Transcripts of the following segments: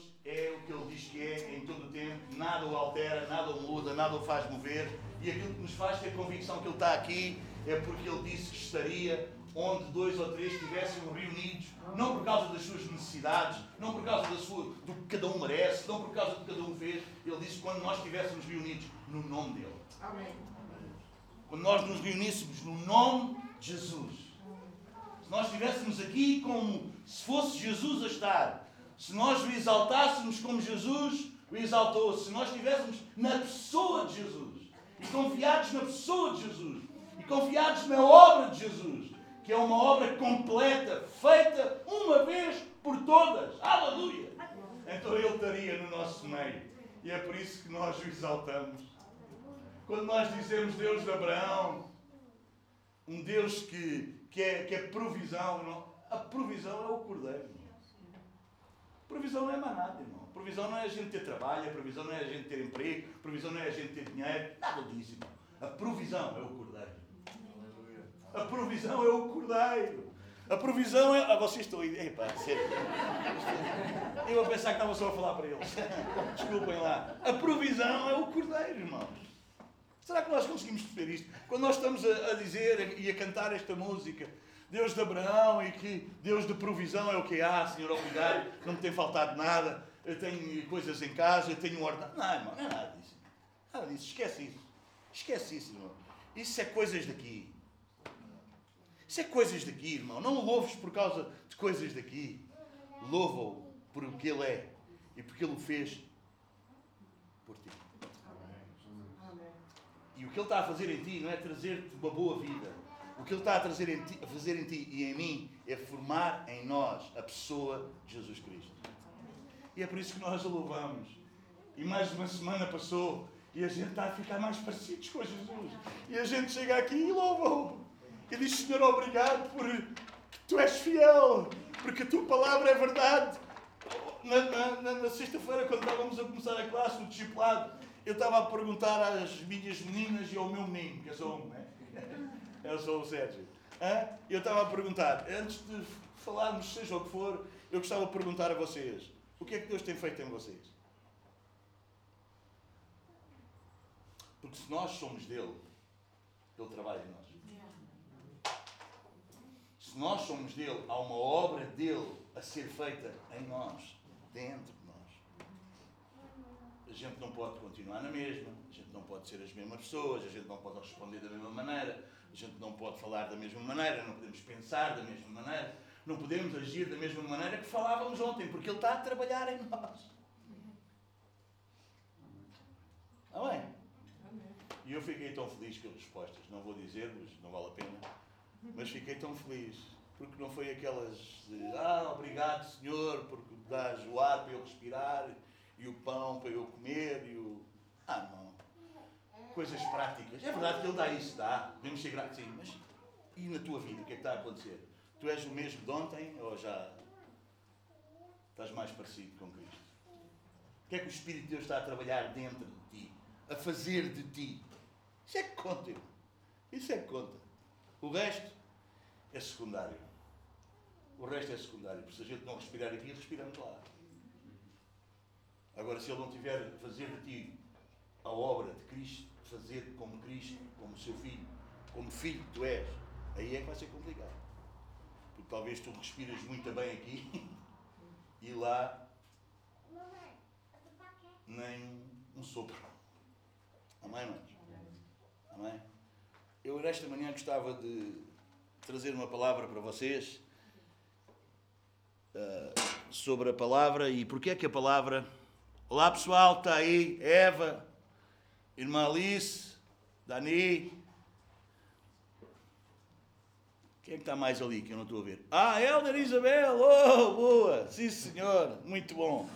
Deus é o que Ele diz que é em todo o tempo, nada o altera, nada o muda, nada o faz mover, e aquilo que nos faz ter convicção que Ele está aqui é porque Ele disse que estaria onde dois ou três estivessem reunidos, não por causa das suas necessidades, não por causa da sua, do que cada um merece, não por causa do que cada um fez. Ele disse quando nós estivéssemos reunidos no nome dele. Amém. Quando nós nos reuníssemos no nome de Jesus. Se nós estivéssemos aqui como se fosse Jesus a estar, se nós o exaltássemos como Jesus o exaltou, se nós estivéssemos na pessoa de Jesus e confiados na pessoa de Jesus e confiados na obra de Jesus, que é uma obra completa, feita uma vez por todas. Aleluia! Então Ele estaria no nosso meio. E é por isso que nós o exaltamos. Quando nós dizemos Deus de Abraão, um Deus que, que, é, que é provisão, não? a provisão é o cordeiro. Provisão não é mais nada, irmão. Provisão não é a gente ter trabalho, a provisão não é a gente ter emprego, a provisão não é a gente ter dinheiro, nada disso, irmão. A provisão é o cordeiro. A provisão é o cordeiro. A provisão é. Ah, vocês estão aí. Epá, sério. Eu vou pensar que estava só a falar para eles. Desculpem lá. A provisão é o cordeiro, irmãos. Será que nós conseguimos perceber isto? Quando nós estamos a, a dizer e a cantar esta música, Deus de Abraão e que Deus de provisão é o que há, Senhor, obrigado, não me tem faltado nada, eu tenho coisas em casa, eu tenho um ordenado. Não, irmão, não é nada disso. Nada disso, esquece isso. Esquece isso, irmão. Isso é coisas daqui. Isso é coisas daqui, irmão. Não o louves por causa de coisas daqui. Louva-o por o que ele é e porque ele o fez por ti. E o que ele está a fazer em ti não é trazer-te uma boa vida. O que ele está a, trazer em ti, a fazer em ti e em mim é formar em nós a pessoa de Jesus Cristo. E é por isso que nós o louvamos. E mais uma semana passou e a gente está a ficar mais parecidos com Jesus. E a gente chega aqui e louva-o e diz: Senhor, obrigado por tu és fiel, porque a tua palavra é verdade. Na, na, na, sexta-feira, quando estávamos a começar a classe, no discipulado, eu estava a perguntar às minhas meninas e ao meu menino, que eu sou um, né? Eu sou o Sérgio. Eu estava a perguntar, antes de falarmos, seja o que for, eu gostava de perguntar a vocês: o que é que Deus tem feito em vocês? Porque se nós somos dele, ele trabalha em nós. Se nós somos dele, há uma obra dele a ser feita em nós, dentro de nós. A gente não pode continuar na mesma, a gente não pode ser as mesmas pessoas, a gente não pode responder da mesma maneira, a gente não pode falar da mesma maneira, não podemos pensar da mesma maneira, não podemos agir da mesma maneira que falávamos ontem, porque Ele está a trabalhar em nós. Amém? E eu fiquei tão feliz com as respostas, não vou dizer-vos, não vale a pena mas fiquei tão feliz, porque não foi aquelas de, ah, obrigado Senhor, porque dás o ar para eu respirar, e o pão para eu comer, e o. Ah, não. Coisas práticas. É verdade que Ele dá isso, dá. Devemos ser gratos, sim, mas e na tua vida, o que é que está a acontecer? Tu és o mesmo de ontem ou já estás mais parecido com Cristo? O que é que o Espírito de Deus está a trabalhar dentro de ti? A fazer de ti? Isso é que conta. Isso é que conta. O resto é secundário. O resto é secundário. Porque se a gente não respirar aqui, respiramos lá. Agora, se ele não tiver a fazer de ti a obra de Cristo, fazer como Cristo, como seu filho, como filho que tu és, aí é que vai ser complicado. Porque talvez tu respiras muito bem aqui e lá nem um sopro. Amém, irmãos? Amém? Eu, nesta manhã, gostava de trazer uma palavra para vocês uh, sobre a palavra e porque é que a palavra. Olá, pessoal, está aí, Eva, irmã Alice, Dani. Quem é que está mais ali que eu não estou a ver? Ah, Helder Isabel, oh, boa, sim senhor, muito bom.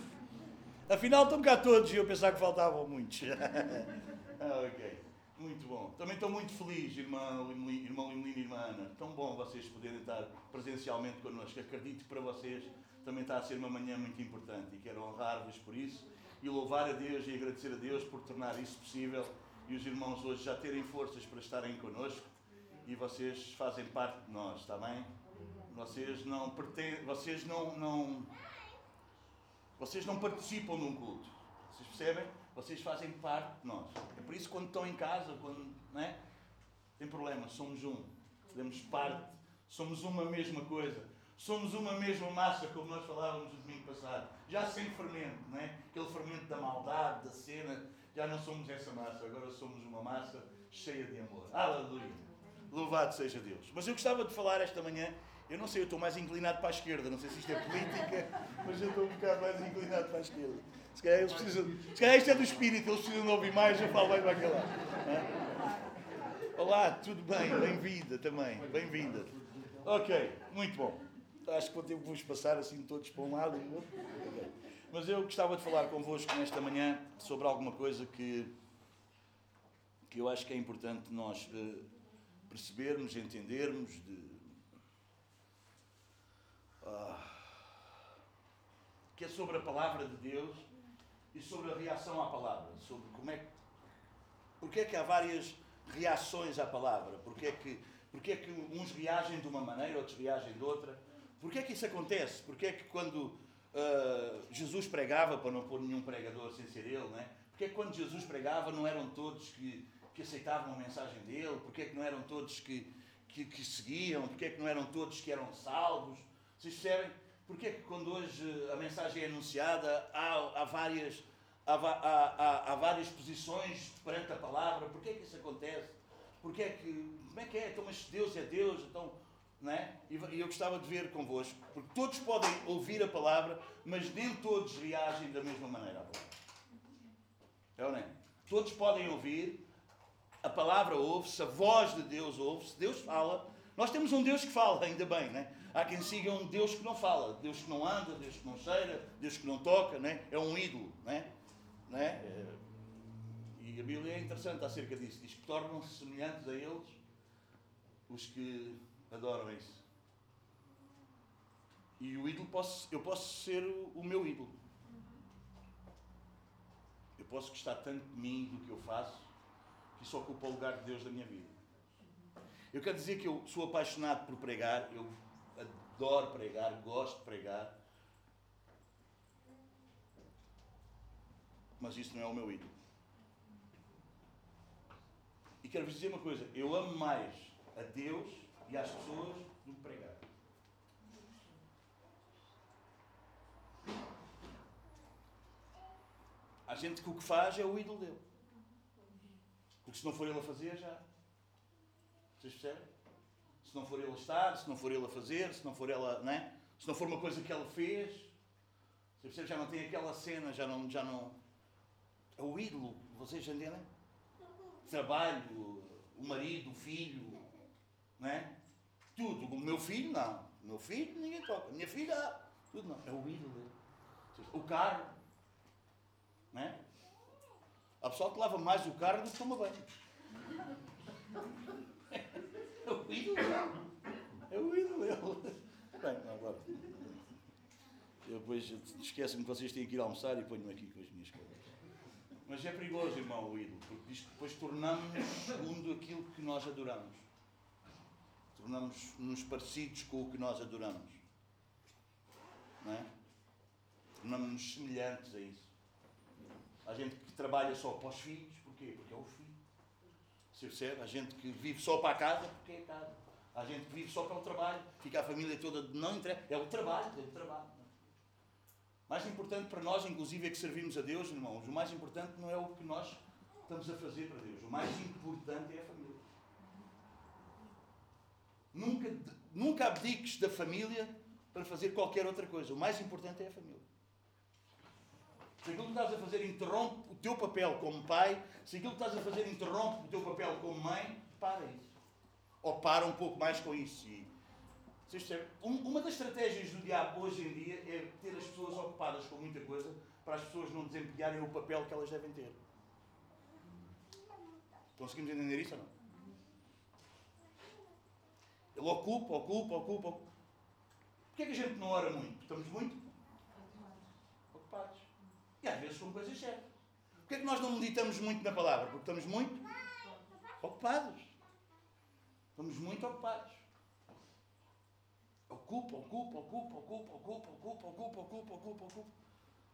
Afinal, estão cá todos e eu pensava que faltavam muitos. ah, ok. Muito bom. Também estou muito feliz, irmã Limelina, irmã Limelina e irmã Ana. Tão bom vocês poderem estar presencialmente connosco. Acredito que para vocês também está a ser uma manhã muito importante e quero honrar-vos por isso e louvar a Deus e agradecer a Deus por tornar isso possível e os irmãos hoje já terem forças para estarem connosco e vocês fazem parte de nós, está bem? Vocês não pretendem, vocês não, não Vocês não participam num culto. Vocês percebem? Vocês fazem parte de nós. É por isso que quando estão em casa, quando. Não é? Tem problema, somos um. Fazemos parte. Somos uma mesma coisa. Somos uma mesma massa, como nós falávamos no domingo passado. Já sem fermento, não é? Aquele fermento da maldade, da cena. Já não somos essa massa, agora somos uma massa cheia de amor. Aleluia. Louvado seja Deus. Mas eu gostava de falar esta manhã eu não sei, eu estou mais inclinado para a esquerda. Não sei se isto é política, mas eu estou um bocado mais inclinado para a esquerda. Se calhar, eles precisam, se calhar isto é do espírito, eles precisam de ouvir mais, eu falo mais para aquele lado. Olá, tudo bem? Bem-vinda também. Bem-vinda. Ok, muito bom. Acho que vou ter vos passar assim todos para um lado e outro. Mas eu gostava de falar convosco nesta manhã sobre alguma coisa que, que eu acho que é importante nós uh, percebermos, entendermos, de, uh, que é sobre a palavra de Deus e sobre a reação à palavra, sobre como é que, porque é que há várias reações à palavra, porque é que, porque é que uns reagem de uma maneira, outros reagem de outra, porque é que isso acontece, porque é que quando uh, Jesus pregava, para não pôr nenhum pregador sem ser ele, né? porque é que quando Jesus pregava não eram todos que, que aceitavam a mensagem dele, porque é que não eram todos que, que, que seguiam, porque é que não eram todos que eram salvos, vocês percebem? Porque é que quando hoje a mensagem é anunciada há, há várias, há, há, há, várias posições perante a palavra? Porquê é que isso acontece? Porquê é que, como é que é? Então, mas Deus é Deus, então, não é? E eu gostava de ver convosco, porque todos podem ouvir a palavra, mas nem todos reagem da mesma maneira à palavra. É ou não é? Todos podem ouvir, a palavra ouve-se, a voz de Deus ouve-se, Deus fala. Nós temos um Deus que fala, ainda bem, não é? Há quem siga um Deus que não fala, Deus que não anda, Deus que não cheira, Deus que não toca, né? é um ídolo. Né? Né? E a Bíblia é interessante acerca disso. Diz que tornam-se semelhantes a eles os que adoram isso. E o ídolo, posso, eu posso ser o meu ídolo. Eu posso gostar tanto de mim, do que eu faço, que isso ocupa o lugar de Deus da minha vida. Eu quero dizer que eu sou apaixonado por pregar, eu adoro pregar, gosto de pregar. Mas isso não é o meu ídolo. E quero vos dizer uma coisa: eu amo mais a Deus e às pessoas do que pregar. Há gente que o que faz é o ídolo dele. Porque se não for ele a fazer, já. Vocês percebem? se não for ele a estar, se não for ele a fazer, se não for ela, né? se não for uma coisa que ela fez, você percebe? Já não tem aquela cena, já não, já não. É o ídolo, vocês entendem? Trabalho, o marido, o filho, né? Tudo. O meu filho, não. O meu filho, ninguém toca. A minha filha, tudo não. É o ídolo dele. O carro, né? Há pessoal que lava mais o carro do que toma banho. É o ídolo É o ídolo dele. Bem, agora. Eu depois esqueço-me que vocês têm que ir almoçar e ponho-me aqui com as minhas coisas. Mas é perigoso, irmão, o ídolo, porque diz que depois tornamos-nos segundo aquilo que nós adoramos. Tornamos-nos parecidos com o que nós adoramos. Não é? Tornamos-nos semelhantes a isso. Há gente que trabalha só para os filhos, porquê? Porque é o filho. Você percebe? Há gente que vive só para a casa porque é a casa. Há gente que vive só para o trabalho, fica a família toda, não entrega. É o trabalho, é o trabalho. Mais importante para nós, inclusive, é que servimos a Deus, irmãos. O mais importante não é o que nós estamos a fazer para Deus. O mais importante é a. Nunca, nunca abdiques da família para fazer qualquer outra coisa. O mais importante é a família. Se aquilo que estás a fazer interrompe o teu papel como pai, se aquilo que estás a fazer interrompe o teu papel como mãe, para isso. Ou para um pouco mais com isso. E, uma das estratégias do diabo hoje em dia é ter as pessoas ocupadas com muita coisa para as pessoas não desempenharem o papel que elas devem ter. Conseguimos entender isso ou não? Ele ocupa, ocupa, ocupa. Porquê é que a gente não ora muito? Estamos muito ocupados. E às vezes com coisas certas. Porquê é que nós não meditamos muito na palavra? Porque estamos muito ocupados. Estamos muito ocupados. Ocupa, ocupa, ocupa, ocupa, ocupa, ocupa, ocupa, ocupa, ocupa, ocupa.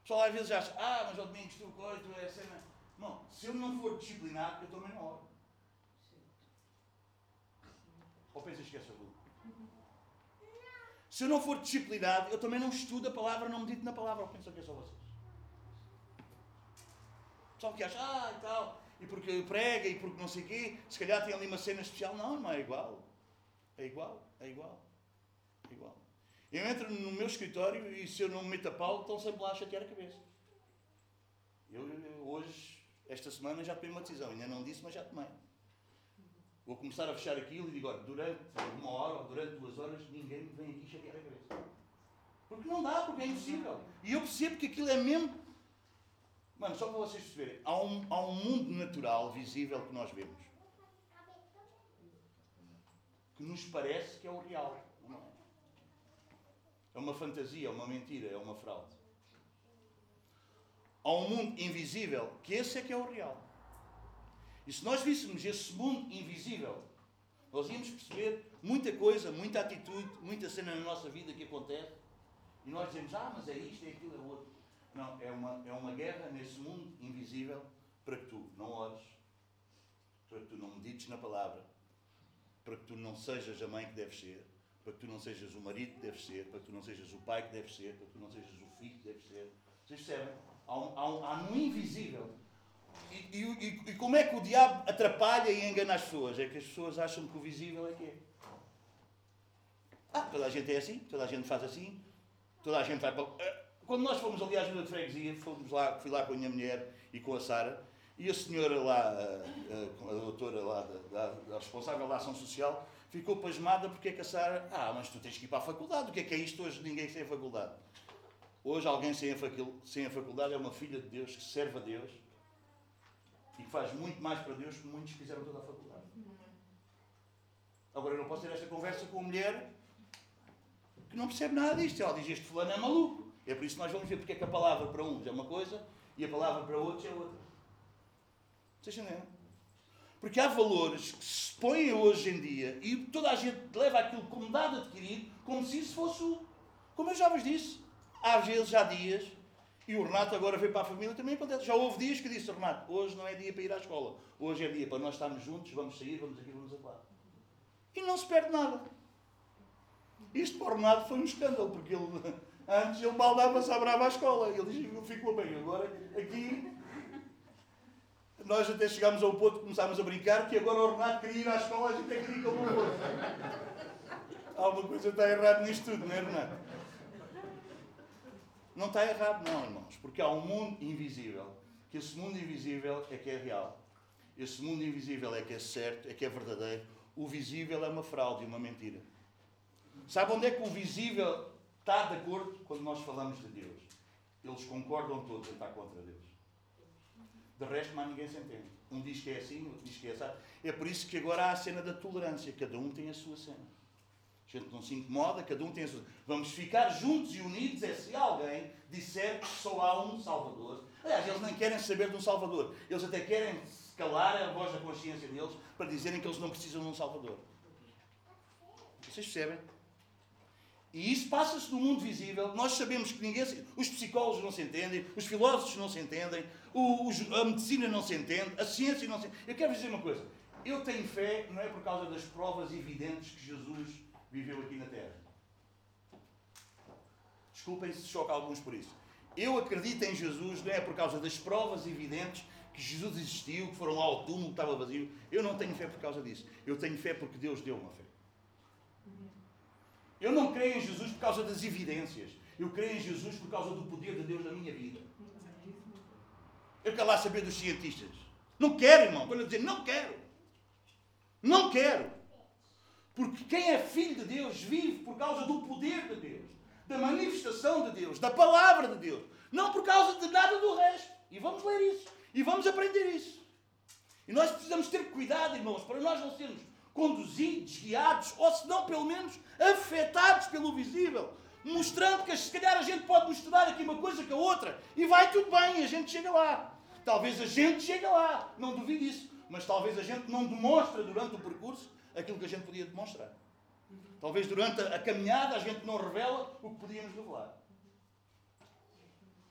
pessoal às vezes acha, ah, mas ao domingo estou coisa, tu é cena. Não, se eu não for disciplinado, eu também não oro. Ou pensas que é tudo? Se eu não for disciplinado, eu também não estudo a palavra, não medito na palavra. Ou pensam que é só vocês? Pessoal que acha, ah, e tal, e porque prega, e porque não sei o quê, se calhar tem ali uma cena especial. Não, não é igual. É igual, é igual. É igual. Eu entro no meu escritório e se eu não me meto a pau, estão sempre lá a chatear a cabeça. Eu, eu hoje esta semana já tomei uma decisão, ainda não disse, mas já tomei. Vou começar a fechar aquilo e digo, olha, durante uma hora ou durante duas horas ninguém me vem aqui chatear a cabeça. Porque não dá, porque é impossível. E eu percebo que aquilo é mesmo. Mano, só para vocês perceberem, há um, há um mundo natural, visível, que nós vemos. Que nos parece que é o real. Não é? É uma fantasia, é uma mentira, é uma fraude a um mundo invisível, que esse é que é o real. E se nós víssemos esse mundo invisível, nós íamos perceber muita coisa, muita atitude, muita cena na nossa vida que acontece, e nós dizemos, ah, mas é isto, é aquilo, é outro. Não, é uma, é uma guerra nesse mundo invisível para que tu não ores, para que tu não medites na palavra, para que tu não sejas a mãe que deves ser, para que tu não sejas o marido que deves ser, para que tu não sejas o pai que deves ser, para que tu não sejas o filho que deves ser. Vocês percebem? Há, um, há, um, há invisível. E, e, e, como é que o diabo atrapalha e engana as pessoas? É que as pessoas acham que o visível é que é. Ah, toda a gente é assim, toda a gente faz assim, toda a gente vai para. Eh, quando nós fomos ali à ajuda de freguesia, fomos lá, fui lá com a minha mulher e com a Sara, e a senhora lá, a, a, a doutora lá, da, responsável da ação social, ficou pasmada porque é que a Sara. Ah, mas tu tens que ir para a faculdade, o que é que é isto hoje? Ninguém tem faculdade. Hoje, alguém sem a faculdade é uma filha de Deus que serve a Deus e que faz muito mais para Deus que muitos fizeram toda a faculdade. Agora, eu não posso ter esta conversa com uma mulher que não percebe nada disto. Ela diz: Este fulano é maluco. É por isso que nós vamos ver porque é que a palavra para uns é uma coisa e a palavra para outros é outra. Vocês entendem? Porque há valores que se põem hoje em dia e toda a gente leva aquilo como dado adquirido, como se isso fosse o. Como eu já vos disse, às vezes há dias, e o Renato agora veio para a família também. Já houve dias que disse, Renato, hoje não é dia para ir à escola, hoje é dia para nós estarmos juntos, vamos sair, vamos aqui, vamos lá. E não se perde nada. Isto para o Renato foi um escândalo, porque ele, antes ele mal dava-se a brava à escola. Ele disse, ficou bem. Agora, aqui, nós até chegámos ao ponto que começámos a brincar, que agora o Renato queria ir à escola, a gente é que ir como o outro. Alguma coisa está errada nisto tudo, não é, Renato? Não está errado, não, irmãos, porque há um mundo invisível, que esse mundo invisível é que é real. Esse mundo invisível é que é certo, é que é verdadeiro. O visível é uma fraude uma mentira. Sabe onde é que o visível está de acordo quando nós falamos de Deus? Eles concordam todos em estar contra Deus. De resto, mais ninguém se entende. Um diz que é assim, outro diz que é assim. É por isso que agora há a cena da tolerância. Cada um tem a sua cena. Gente não se incomoda, cada um tem a sua. Vamos ficar juntos e unidos é se alguém disser que só há um Salvador. Aliás, eles nem querem saber de um Salvador. Eles até querem calar a voz da consciência deles para dizerem que eles não precisam de um Salvador. Vocês percebem? E isso passa-se no mundo visível. Nós sabemos que ninguém. Os psicólogos não se entendem, os filósofos não se entendem, a medicina não se entende, a ciência não se entende. Eu quero dizer uma coisa. Eu tenho fé, não é por causa das provas evidentes que Jesus viveu aqui na Terra. Desculpem se choca alguns por isso. Eu acredito em Jesus não é por causa das provas evidentes que Jesus existiu, que foram ao túmulo, que estava vazio. Eu não tenho fé por causa disso. Eu tenho fé porque Deus deu uma fé. Eu não creio em Jesus por causa das evidências. Eu creio em Jesus por causa do poder de Deus na minha vida. Eu quero lá saber dos cientistas. Não quero, irmão. Quando eu dizer não quero. Não quero. Porque quem é filho de Deus vive por causa do poder de Deus, da manifestação de Deus, da palavra de Deus, não por causa de nada do resto. E vamos ler isso. E vamos aprender isso. E nós precisamos ter cuidado, irmãos, para nós não sermos conduzidos, guiados, ou se não, pelo menos, afetados pelo visível. Mostrando que se calhar a gente pode misturar aqui uma coisa com a outra e vai tudo bem, a gente chega lá. Talvez a gente chegue lá, não duvido isso, mas talvez a gente não demonstre durante o percurso aquilo que a gente podia demonstrar. Talvez durante a caminhada a gente não revela o que podíamos revelar.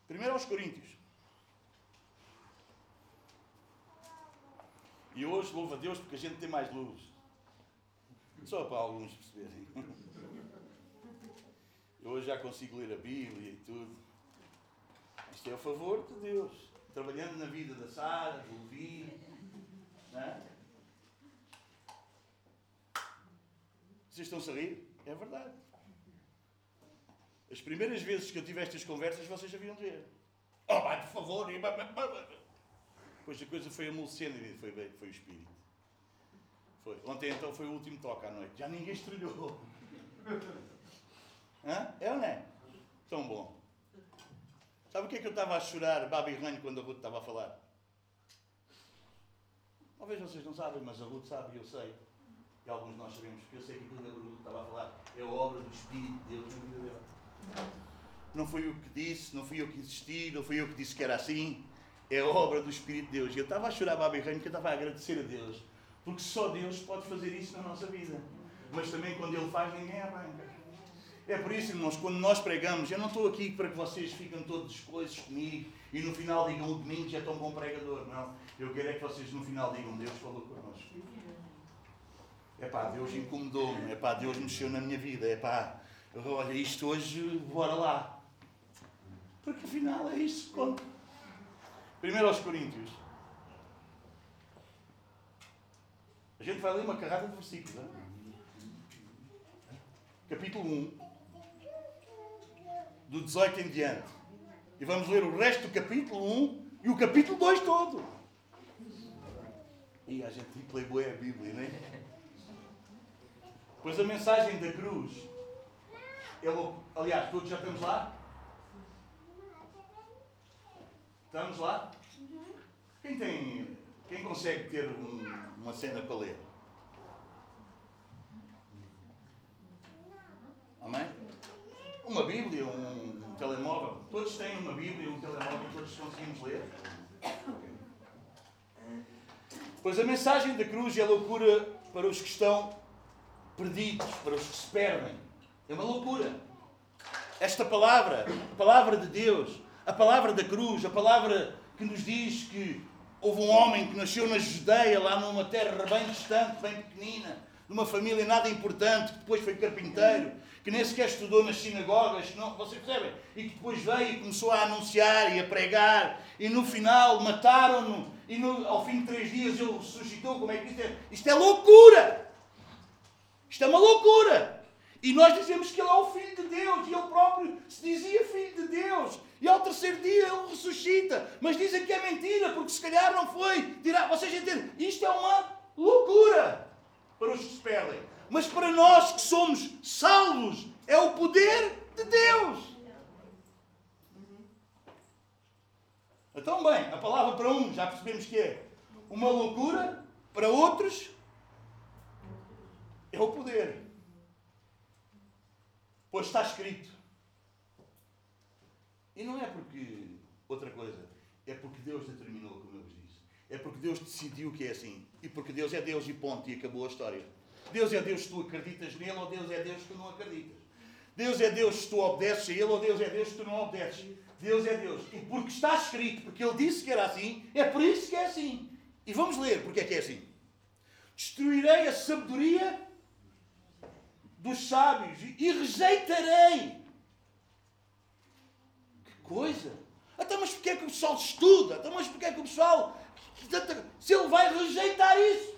Primeiro aos Coríntios. E hoje, louva a Deus, porque a gente tem mais luz. Só para alguns perceberem. Eu hoje já consigo ler a Bíblia e tudo. Isto é a favor de Deus. Trabalhando na vida da Sara, do Levi. É? Vocês estão-se a rir? É verdade. As primeiras vezes que eu tive estas conversas, vocês haviam de ver. Oh, vai, por favor. Depois a coisa foi amolecendo e foi, foi o espírito. Foi. Ontem então foi o último toque à noite. Já ninguém estrelhou. Hã? É ou não é? Tão bom. Sabe o que é que eu estava a chorar, baba e ranho, quando a Ruth estava a falar? Talvez vocês não sabem, mas a Ruth sabe e eu sei. E alguns de nós sabemos, porque eu sei que aquilo que a Ruth estava a falar é obra do Espírito de Deus na vida dela. Não fui eu que disse, não fui eu que insisti, não fui eu que disse que era assim. É obra do Espírito de Deus. Eu estava a chorar, baba ranho, porque eu estava a agradecer a Deus. Porque só Deus pode fazer isso na nossa vida. Mas também quando Ele faz, ninguém arranca. É por isso, irmãos, quando nós pregamos, eu não estou aqui para que vocês fiquem todos coisas comigo e no final digam o domingo já é tão bom pregador. Não. Eu quero é que vocês no final digam Deus falou connosco. É pá, Deus incomodou-me. É pá, Deus mexeu na minha vida. É pá, olha, isto hoje, bora lá. Porque afinal é isso que conta. Primeiro aos Coríntios. A gente vai ler uma carrada de versículos. Não? Capítulo 1 do 18 em diante. E vamos ler o resto do capítulo 1 e o capítulo 2 todo. E a gente lê boa a Bíblia, não é? Pois a mensagem da cruz, ele, aliás, todos já estamos lá? Estamos lá? Quem tem, quem consegue ter um, uma cena para ler? Amém? uma Bíblia, um, um telemóvel. Todos têm uma Bíblia, um telemóvel, todos conseguimos ler. Pois a mensagem da cruz é loucura para os que estão perdidos, para os que se perdem. É uma loucura. Esta palavra, a palavra de Deus, a palavra da cruz, a palavra que nos diz que houve um homem que nasceu na Judeia, lá numa terra bem distante, bem pequenina, numa família nada importante, que depois foi carpinteiro, que nem sequer estudou nas sinagogas, não, vocês percebem? E que depois veio e começou a anunciar e a pregar, e no final mataram-no, e no, ao fim de três dias ele ressuscitou. Como é que isto é? Isto é loucura! Isto é uma loucura! E nós dizemos que ele é o Filho de Deus, e ele próprio se dizia Filho de Deus. E ao terceiro dia ele ressuscita. Mas dizem que é mentira, porque se calhar não foi tirar. Vocês entendem? Isto é uma loucura para os que se perdem. Mas para nós que somos salvos, é o poder de Deus. Então, bem, a palavra para uns já percebemos que é uma loucura, para outros é o poder. Pois está escrito. E não é porque outra coisa, é porque Deus determinou, como eu vos disse. É porque Deus decidiu que é assim. E porque Deus é Deus e ponto, e acabou a história. Deus é Deus se tu acreditas nele ou Deus é Deus se tu não acreditas. Deus é Deus se tu obedeces a Ele ou Deus é Deus se tu não obedeces. Deus é Deus. E porque está escrito, porque Ele disse que era assim, é por isso que é assim. E vamos ler porque é que é assim. Destruirei a sabedoria dos sábios e rejeitarei. Que coisa! Até mas porque é que o pessoal estuda? Até mas porque é que o pessoal. Se ele vai rejeitar isso.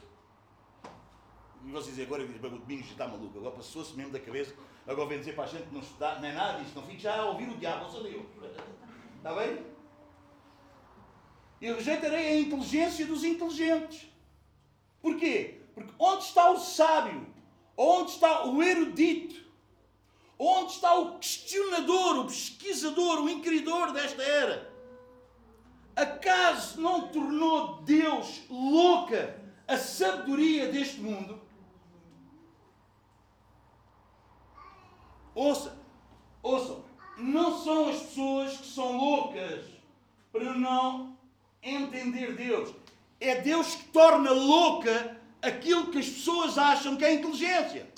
E vocês dizem agora, o Domingos está maluco, agora passou-se mesmo da cabeça, agora vem dizer para a gente que não estudar, não é nada disso, não fique já a ouvir o diabo, sou eu. Está bem? Eu rejeitarei a inteligência dos inteligentes. Porquê? Porque onde está o sábio? Onde está o erudito? Onde está o questionador, o pesquisador, o inquiridor desta era? Acaso não tornou Deus louca a sabedoria deste mundo? Ouça, ouçam, não são as pessoas que são loucas para não entender Deus. É Deus que torna louca aquilo que as pessoas acham que é inteligência.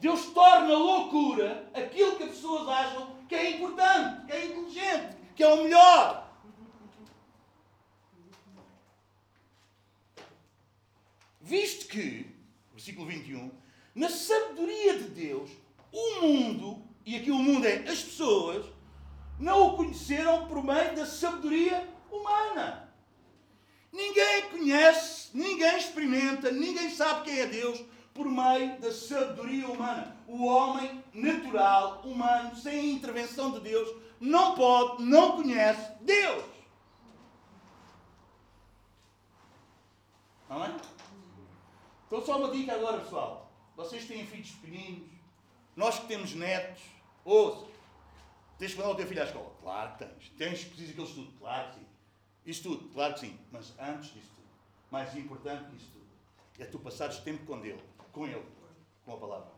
Deus torna loucura aquilo que as pessoas acham que é importante, que é inteligente, que é o melhor. Visto que, versículo 21, na sabedoria de Deus, o mundo, e aqui o mundo é as pessoas, não o conheceram por meio da sabedoria humana. Ninguém conhece, ninguém experimenta, ninguém sabe quem é Deus por meio da sabedoria humana. O homem natural, humano, sem intervenção de Deus, não pode, não conhece Deus. Amém? Então, só uma dica agora, pessoal. Vocês têm filhos pequeninos, nós que temos netos, ouça, tens que mandar o teu filho à escola. Claro que tens. Tens que precisar que ele estude. Claro que sim. Isso tudo, claro que sim. Mas antes disso tudo, mais importante que isso tudo, é tu passares tempo com ele, com ele, com a palavra.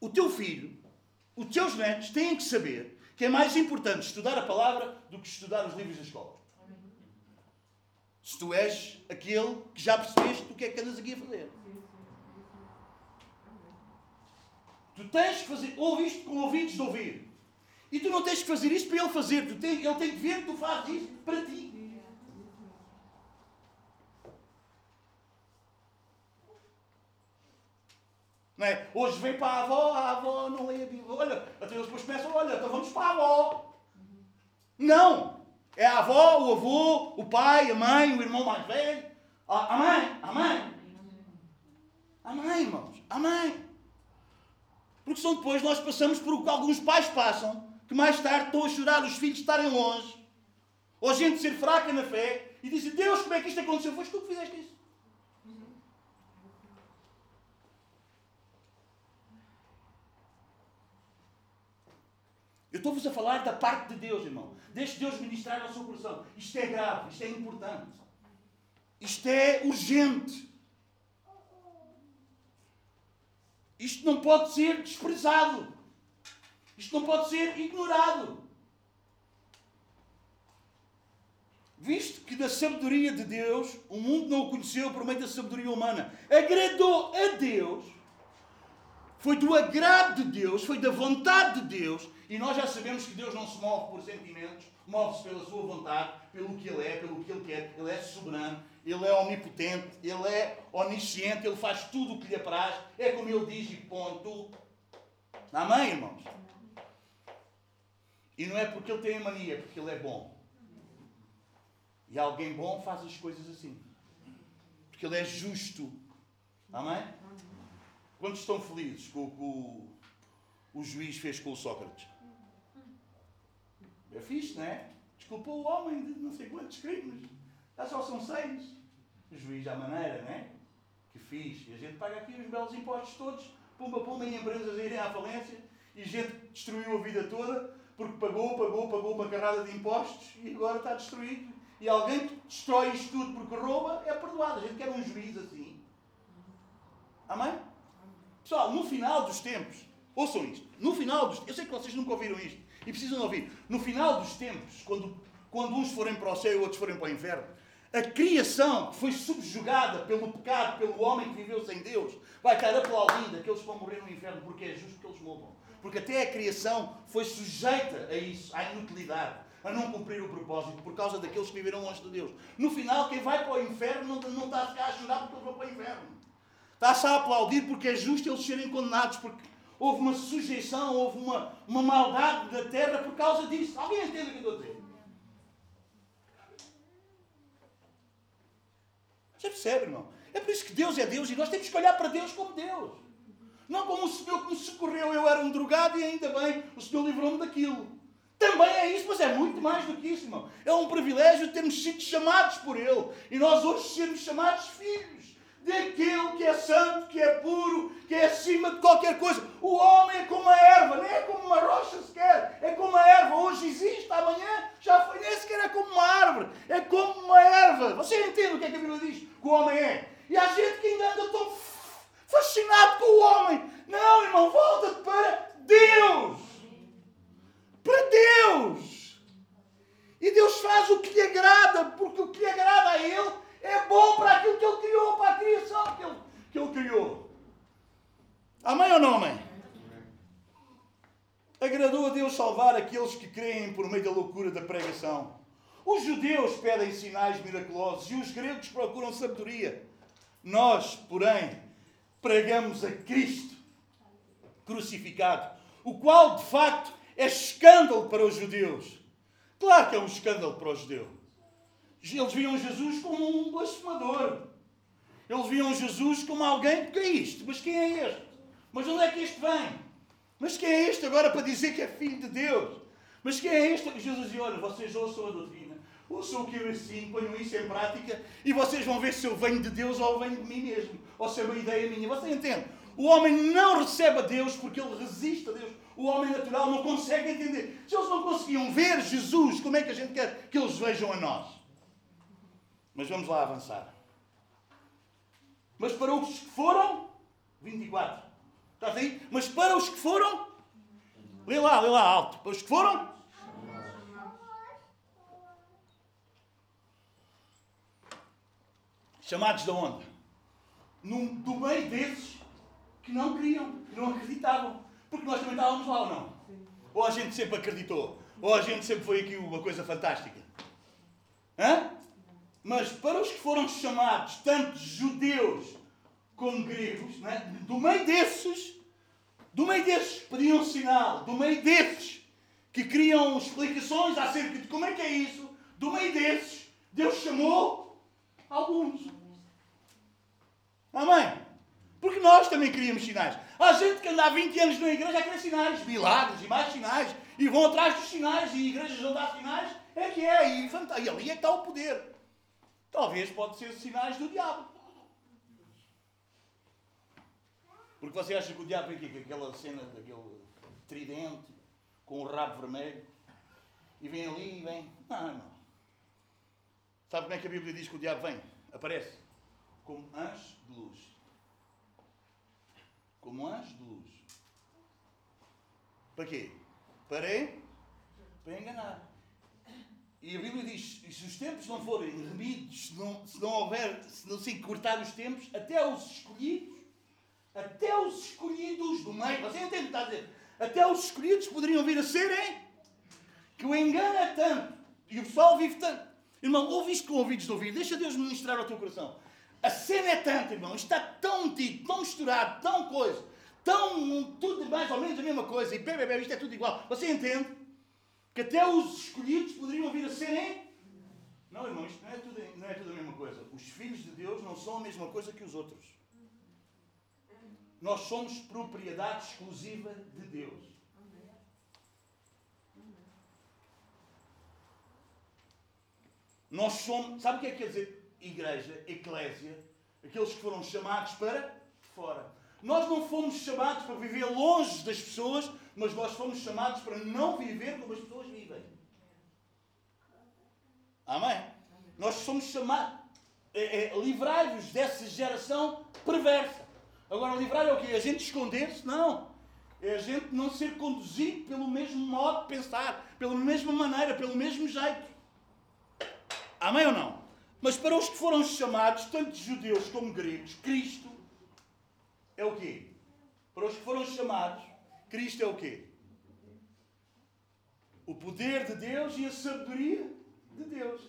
O teu filho, os teus netos têm que saber que é mais importante estudar a palavra do que estudar os livros da escola. Se tu és aquele que já percebeste o que é que andas aqui a fazer. Tu tens que fazer, ouve isto com ouvidos de ouvir. E tu não tens que fazer isto para ele fazer. Tu tem, ele tem que ver que tu fazes isso para ti. Não é? Hoje vem para a avó, a avó não lê a Bíblia. Olha, até eles depois começam, olha, então vamos para a avó. Não! É a avó, o avô, o pai, a mãe, o irmão mais velho. A mãe, a mãe. A mãe, irmãos, a mãe. Porque são depois nós passamos por o que alguns pais passam, que mais tarde estão a chorar os filhos estarem longe, ou gente ser fraca na fé, e dizem, Deus, como é que isto aconteceu? Foste tu que fizeste isso. Eu estou-vos a falar da parte de Deus, irmão. Deixe Deus ministrar ao seu coração. Isto é grave, isto é importante. Isto é urgente. Isto não pode ser desprezado. Isto não pode ser ignorado. Visto que da sabedoria de Deus, o mundo não o conheceu por meio da sabedoria humana, agradou a Deus, foi do agrado de Deus, foi da vontade de Deus, e nós já sabemos que Deus não se move por sentimentos, move-se pela sua vontade, pelo que Ele é, pelo que Ele quer. Ele é soberano, Ele é omnipotente, Ele é onisciente, Ele faz tudo o que lhe apraz. É como Ele diz e ponto. Amém, irmãos? E não é porque Ele tem a mania, é porque Ele é bom. E alguém bom faz as coisas assim. Porque Ele é justo. Amém? Quantos estão felizes com o que o, juiz fez com o Sócrates? É fixe, não é? Desculpou o homem de não sei quantos crimes. Já só são seis. O juiz, à maneira, não é? Que fiz. E a gente paga aqui os belos impostos todos, pumba, pumba, em empresas a irem à falência. E a gente destruiu a vida toda porque pagou, pagou, pagou uma carrada de impostos e agora está destruído. E alguém que destrói isto tudo porque rouba é perdoado. A gente quer um juiz assim. Amém? Pessoal, no final dos tempos, ouçam isto. No final dos Eu sei que vocês nunca ouviram isto. E precisam ouvir. No final dos tempos, quando, quando uns forem para o céu e outros forem para o inferno, a criação que foi subjugada pelo pecado, pelo homem que viveu sem Deus, vai estar aplaudida que eles vão morrer no inferno porque é justo que eles morram. Porque até a criação foi sujeita a isso, à inutilidade, a não cumprir o propósito, por causa daqueles que viveram longe de Deus. No final, quem vai para o inferno não, não está a chorar porque eles vão para o inferno. Está-se a aplaudir porque é justo eles serem condenados, porque houve uma sujeição, houve uma, uma maldade da terra por causa disso. Alguém entende o que eu estou a dizer? Você percebe, irmão? É por isso que Deus é Deus e nós temos que olhar para Deus como Deus. Não como o Senhor que me socorreu, eu era um drogado e ainda bem, o Senhor livrou-me daquilo. Também é isso, mas é muito mais do que isso, irmão. É um privilégio termos sido chamados por Ele e nós hoje sermos chamados filhos daquele que é santo, que é puro, que é acima de qualquer coisa. O homem é como a erva, nem é como uma rocha sequer, é como a erva. Hoje existe, amanhã já foi, nem sequer é como uma árvore, é como uma erva. Você entende o que é que a Bíblia diz que o homem é? E há gente que ainda anda tão fascinado com o homem. Não, irmão, volta-te para Deus. Para Deus. E Deus faz o que lhe agrada, porque o que lhe agrada a Ele é bom para aquilo que ele criou, para a criação que ele, que ele criou. Amém ou não amém? Deus salvar aqueles que creem por meio da loucura da pregação. Os judeus pedem sinais miraculosos e os gregos procuram sabedoria. Nós, porém, pregamos a Cristo crucificado, o qual de facto é escândalo para os judeus. Claro que é um escândalo para os judeus. Eles viam Jesus como um blasfemador. Eles viam Jesus como alguém, que é isto? Mas quem é este? Mas onde é que este vem? Mas quem é este agora para dizer que é filho de Deus? Mas quem é este? Jesus dizia, olha, vocês ouçam a doutrina, ouçam o que eu ensino, ponham isso em prática e vocês vão ver se eu venho de Deus ou venho de mim mesmo. Ou se é uma ideia minha. Você entende? O homem não recebe a Deus porque ele resiste a Deus. O homem natural não consegue entender. Se eles não conseguiam ver Jesus, como é que a gente quer que eles vejam a nós? Mas vamos lá avançar. Mas para os que foram, 24. Está aí? Mas para os que foram, lê lá, lê lá alto. Para os que foram, chamados onde? Num, do meio desses que não queriam, que não acreditavam. Porque nós também estávamos lá ou não? Ou a gente sempre acreditou? Ou a gente sempre foi aqui uma coisa fantástica? Hã? Mas para os que foram chamados, tanto judeus como gregos, é? do meio desses, do meio desses pediam um sinal, do meio desses que queriam explicações acerca de como é que é isso, do meio desses, Deus chamou alguns. Amém? Porque nós também queríamos sinais. Há gente que anda há 20 anos na igreja a querer sinais, milagres e mais sinais, e vão atrás dos sinais, e igrejas não dão sinais, é que é, e, e ali é que está o poder. Talvez pode ser sinais do diabo. Porque você acha que o diabo aqui com aquela cena daquele tridente, com o rabo vermelho, e vem ali e vem. Não, não. Sabe como é que a Bíblia diz que o diabo vem? Aparece como anjo de luz. Como anjo de luz. Para quê? Para, para enganar. E a Bíblia diz: se os tempos não forem remidos, se não, se não houver, se não se encurtar os tempos, até os escolhidos, até os escolhidos do meio, você entende o que está a dizer? Até os escolhidos poderiam vir a serem, que o engano é tanto, e o pessoal vive tanto. Irmão, ouve isto com ouvidos de ouvir, deixa Deus ministrar ao teu coração. A cena é tanta, irmão, está tão metido, tão misturado, tão coisa, tão tudo mais ou menos a mesma coisa, e bem, bem, isto é tudo igual. Você entende? Que até os escolhidos poderiam vir a serem. Não, irmão, isto não é, tudo, não é tudo a mesma coisa. Os filhos de Deus não são a mesma coisa que os outros. Nós somos propriedade exclusiva de Deus. Nós somos. Sabe o que é que quer dizer igreja, eclésia? Aqueles que foram chamados para fora. Nós não fomos chamados para viver longe das pessoas, mas nós fomos chamados para não viver como as pessoas vivem. Amém? Nós somos chamados. É, é, livrai-vos dessa geração perversa. Agora, livrar é o quê? A gente esconder-se? Não. É a gente não ser conduzido pelo mesmo modo de pensar, pela mesma maneira, pelo mesmo jeito. Amém ou não? Mas para os que foram chamados, tanto judeus como gregos, Cristo é o quê? Para os que foram chamados, Cristo é o quê? O poder de Deus e a sabedoria de Deus.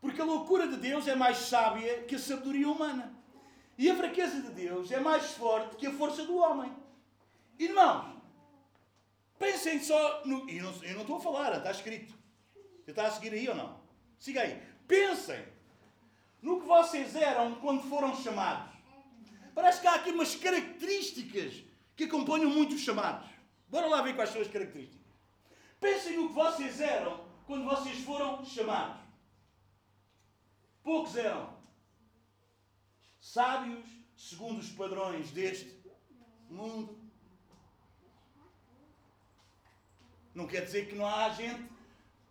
Porque a loucura de Deus é mais sábia que a sabedoria humana. E a fraqueza de Deus é mais forte que a força do homem. Irmãos, pensem só no. Eu não, estou a falar, está escrito. Está a seguir aí ou não? Siga aí. Pensem no que vocês eram quando foram chamados. Parece que há aqui umas características que acompanham muito os chamados. Bora lá ver quais são as características. Pensem no que vocês eram quando vocês foram chamados. Poucos eram sábios segundo os padrões deste mundo. Não quer dizer que não há gente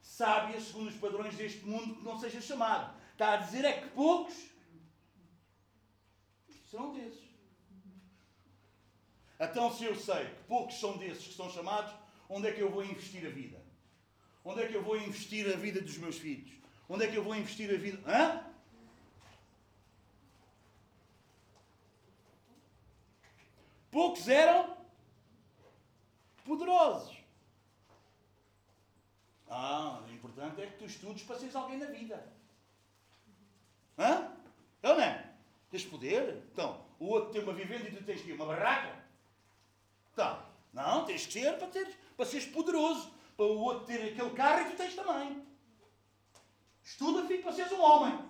sábia segundo os padrões deste mundo que não seja chamado. Está a dizer é que poucos são desses. Então, se eu sei que poucos são desses que são chamados, onde é que eu vou investir a vida? Onde é que eu vou investir a vida dos meus filhos? Onde é que eu vou investir a vida? Hã? Poucos eram poderosos. Que tu estudes para seres alguém na vida. Hã? Não é? Tens poder? Então, o outro tem uma vivenda e tu tens que ir uma barraca? Então, não, tens que ser para, teres, para seres poderoso. Para o outro ter aquele carro e tu tens também. Estuda, filho, para seres um homem.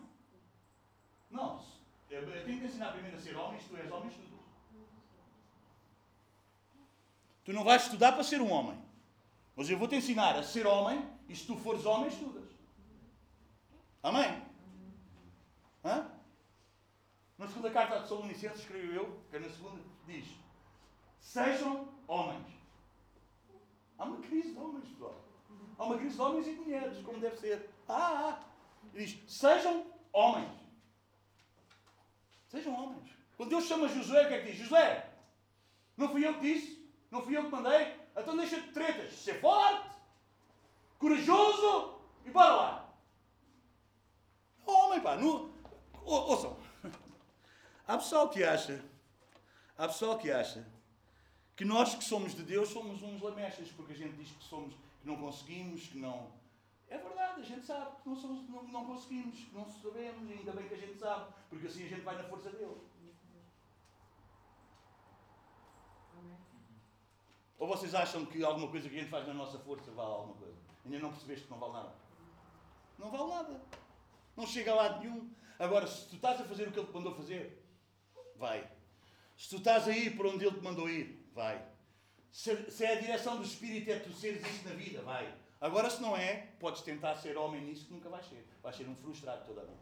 Não, eu tenho que ensinar primeiro a ser homem, se tu és homem, estudas. Tu não vais estudar para ser um homem. Mas eu vou-te ensinar a ser homem e se tu fores homem, estudas. Amém? Hã? Na segunda carta de Salonicenses, escrevo eu, que é na segunda, diz: Sejam homens. Há uma crise de homens, pessoal. Há uma crise de homens e de mulheres, como deve ser. Ah, ah. E diz: Sejam homens. Sejam homens. Quando Deus chama Josué, o que é que diz? Josué, não fui eu que disse? Não fui eu que mandei? Então deixa de tretas. Ser forte, corajoso e bora lá. Homem, pá. No... Ouçam. Há pessoal que acha, há pessoal que acha que nós que somos de Deus somos uns lamechas, porque a gente diz que somos, que não conseguimos, que não. É verdade, a gente sabe que não, somos, não, não conseguimos, que não sabemos, ainda bem que a gente sabe, porque assim a gente vai na força dele. Ou vocês acham que alguma coisa que a gente faz na nossa força vale alguma coisa? Ainda não percebeste que não vale nada? Não vale nada. Não chega a lado nenhum. Agora, se tu estás a fazer o que ele te mandou fazer, vai. Se tu estás a ir para onde ele te mandou ir, vai. Se, se é a direção do Espírito é tu seres isto na vida, vai. Agora, se não é, podes tentar ser homem nisso que nunca vais ser. Vais ser um frustrado toda a vida.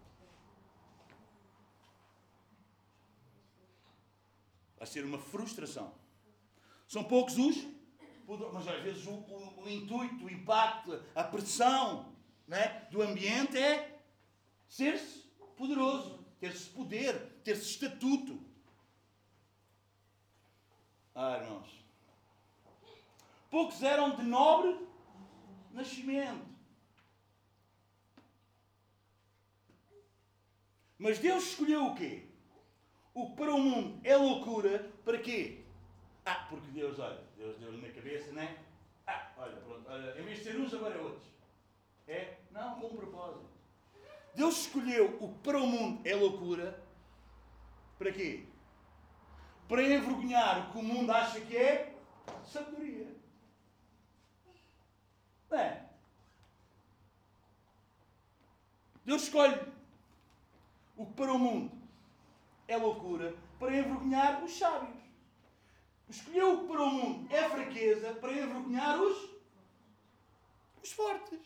Vai ser uma frustração. São poucos os, mas às vezes o, o, o intuito, o impacto, a pressão né, do ambiente é ser-se poderoso, ter-se poder, ter-se estatuto. Ah, irmãos. Poucos eram de nobre nascimento. Mas Deus escolheu o quê? O que para o mundo é loucura, para quê? Ah, porque Deus, olha, Deus deu-lhe na cabeça, não é? Ah, olha, pronto, olha, em vez de ser uns, agora é outros. É? Não, com um propósito. Deus escolheu o que para o mundo é loucura. Para quê? Para envergonhar o que o mundo acha que é sabedoria. É? Deus escolhe o que para o mundo é loucura para envergonhar os sábios. Escolheu o que para o mundo é fraqueza para envergonhar os, os fortes.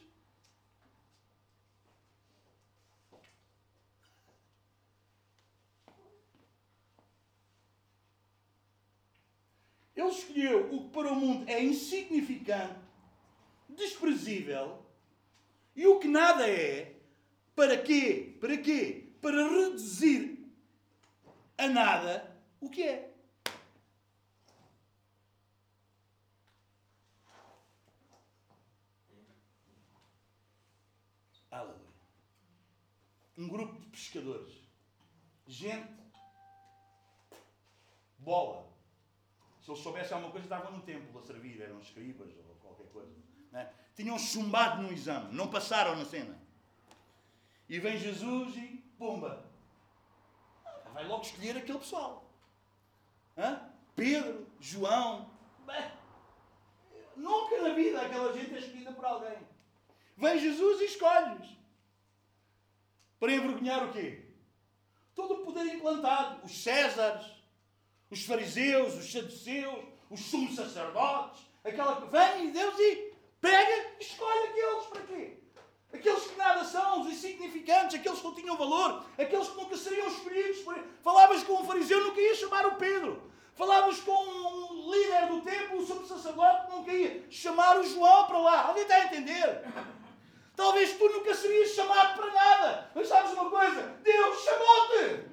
Ele escolheu o que para o mundo é insignificante, desprezível e o que nada é. Para quê? Para quê? Para reduzir a nada o que é. um grupo de pescadores. Gente, bola. Se eles soubessem alguma coisa, estavam no templo a servir, eram escribas ou qualquer coisa. Né? Tinham chumbado no exame, não passaram na cena. E vem Jesus e pumba! Vai logo escolher aquele pessoal. Hã? Pedro, João. Bem, nunca na vida aquela gente é escolhida por alguém. Vem Jesus e escolhe-os. Para envergonhar o quê? Todo o poder implantado. Os Césares, os fariseus, os saduceus, os sumos sacerdotes, aquela que vem e Deus e pega e escolhe aqueles para quê? Aqueles que nada são, os insignificantes, aqueles que não tinham valor, aqueles que nunca seriam escolhidos. Falavas com um fariseu, nunca ia chamar o Pedro. Falavas com um líder do templo, o sumo sacerdote, nunca ia chamar o João para lá. Alguém está a entender? Talvez tu nunca serias chamado para nada. Mas sabes uma coisa? Deus chamou-te.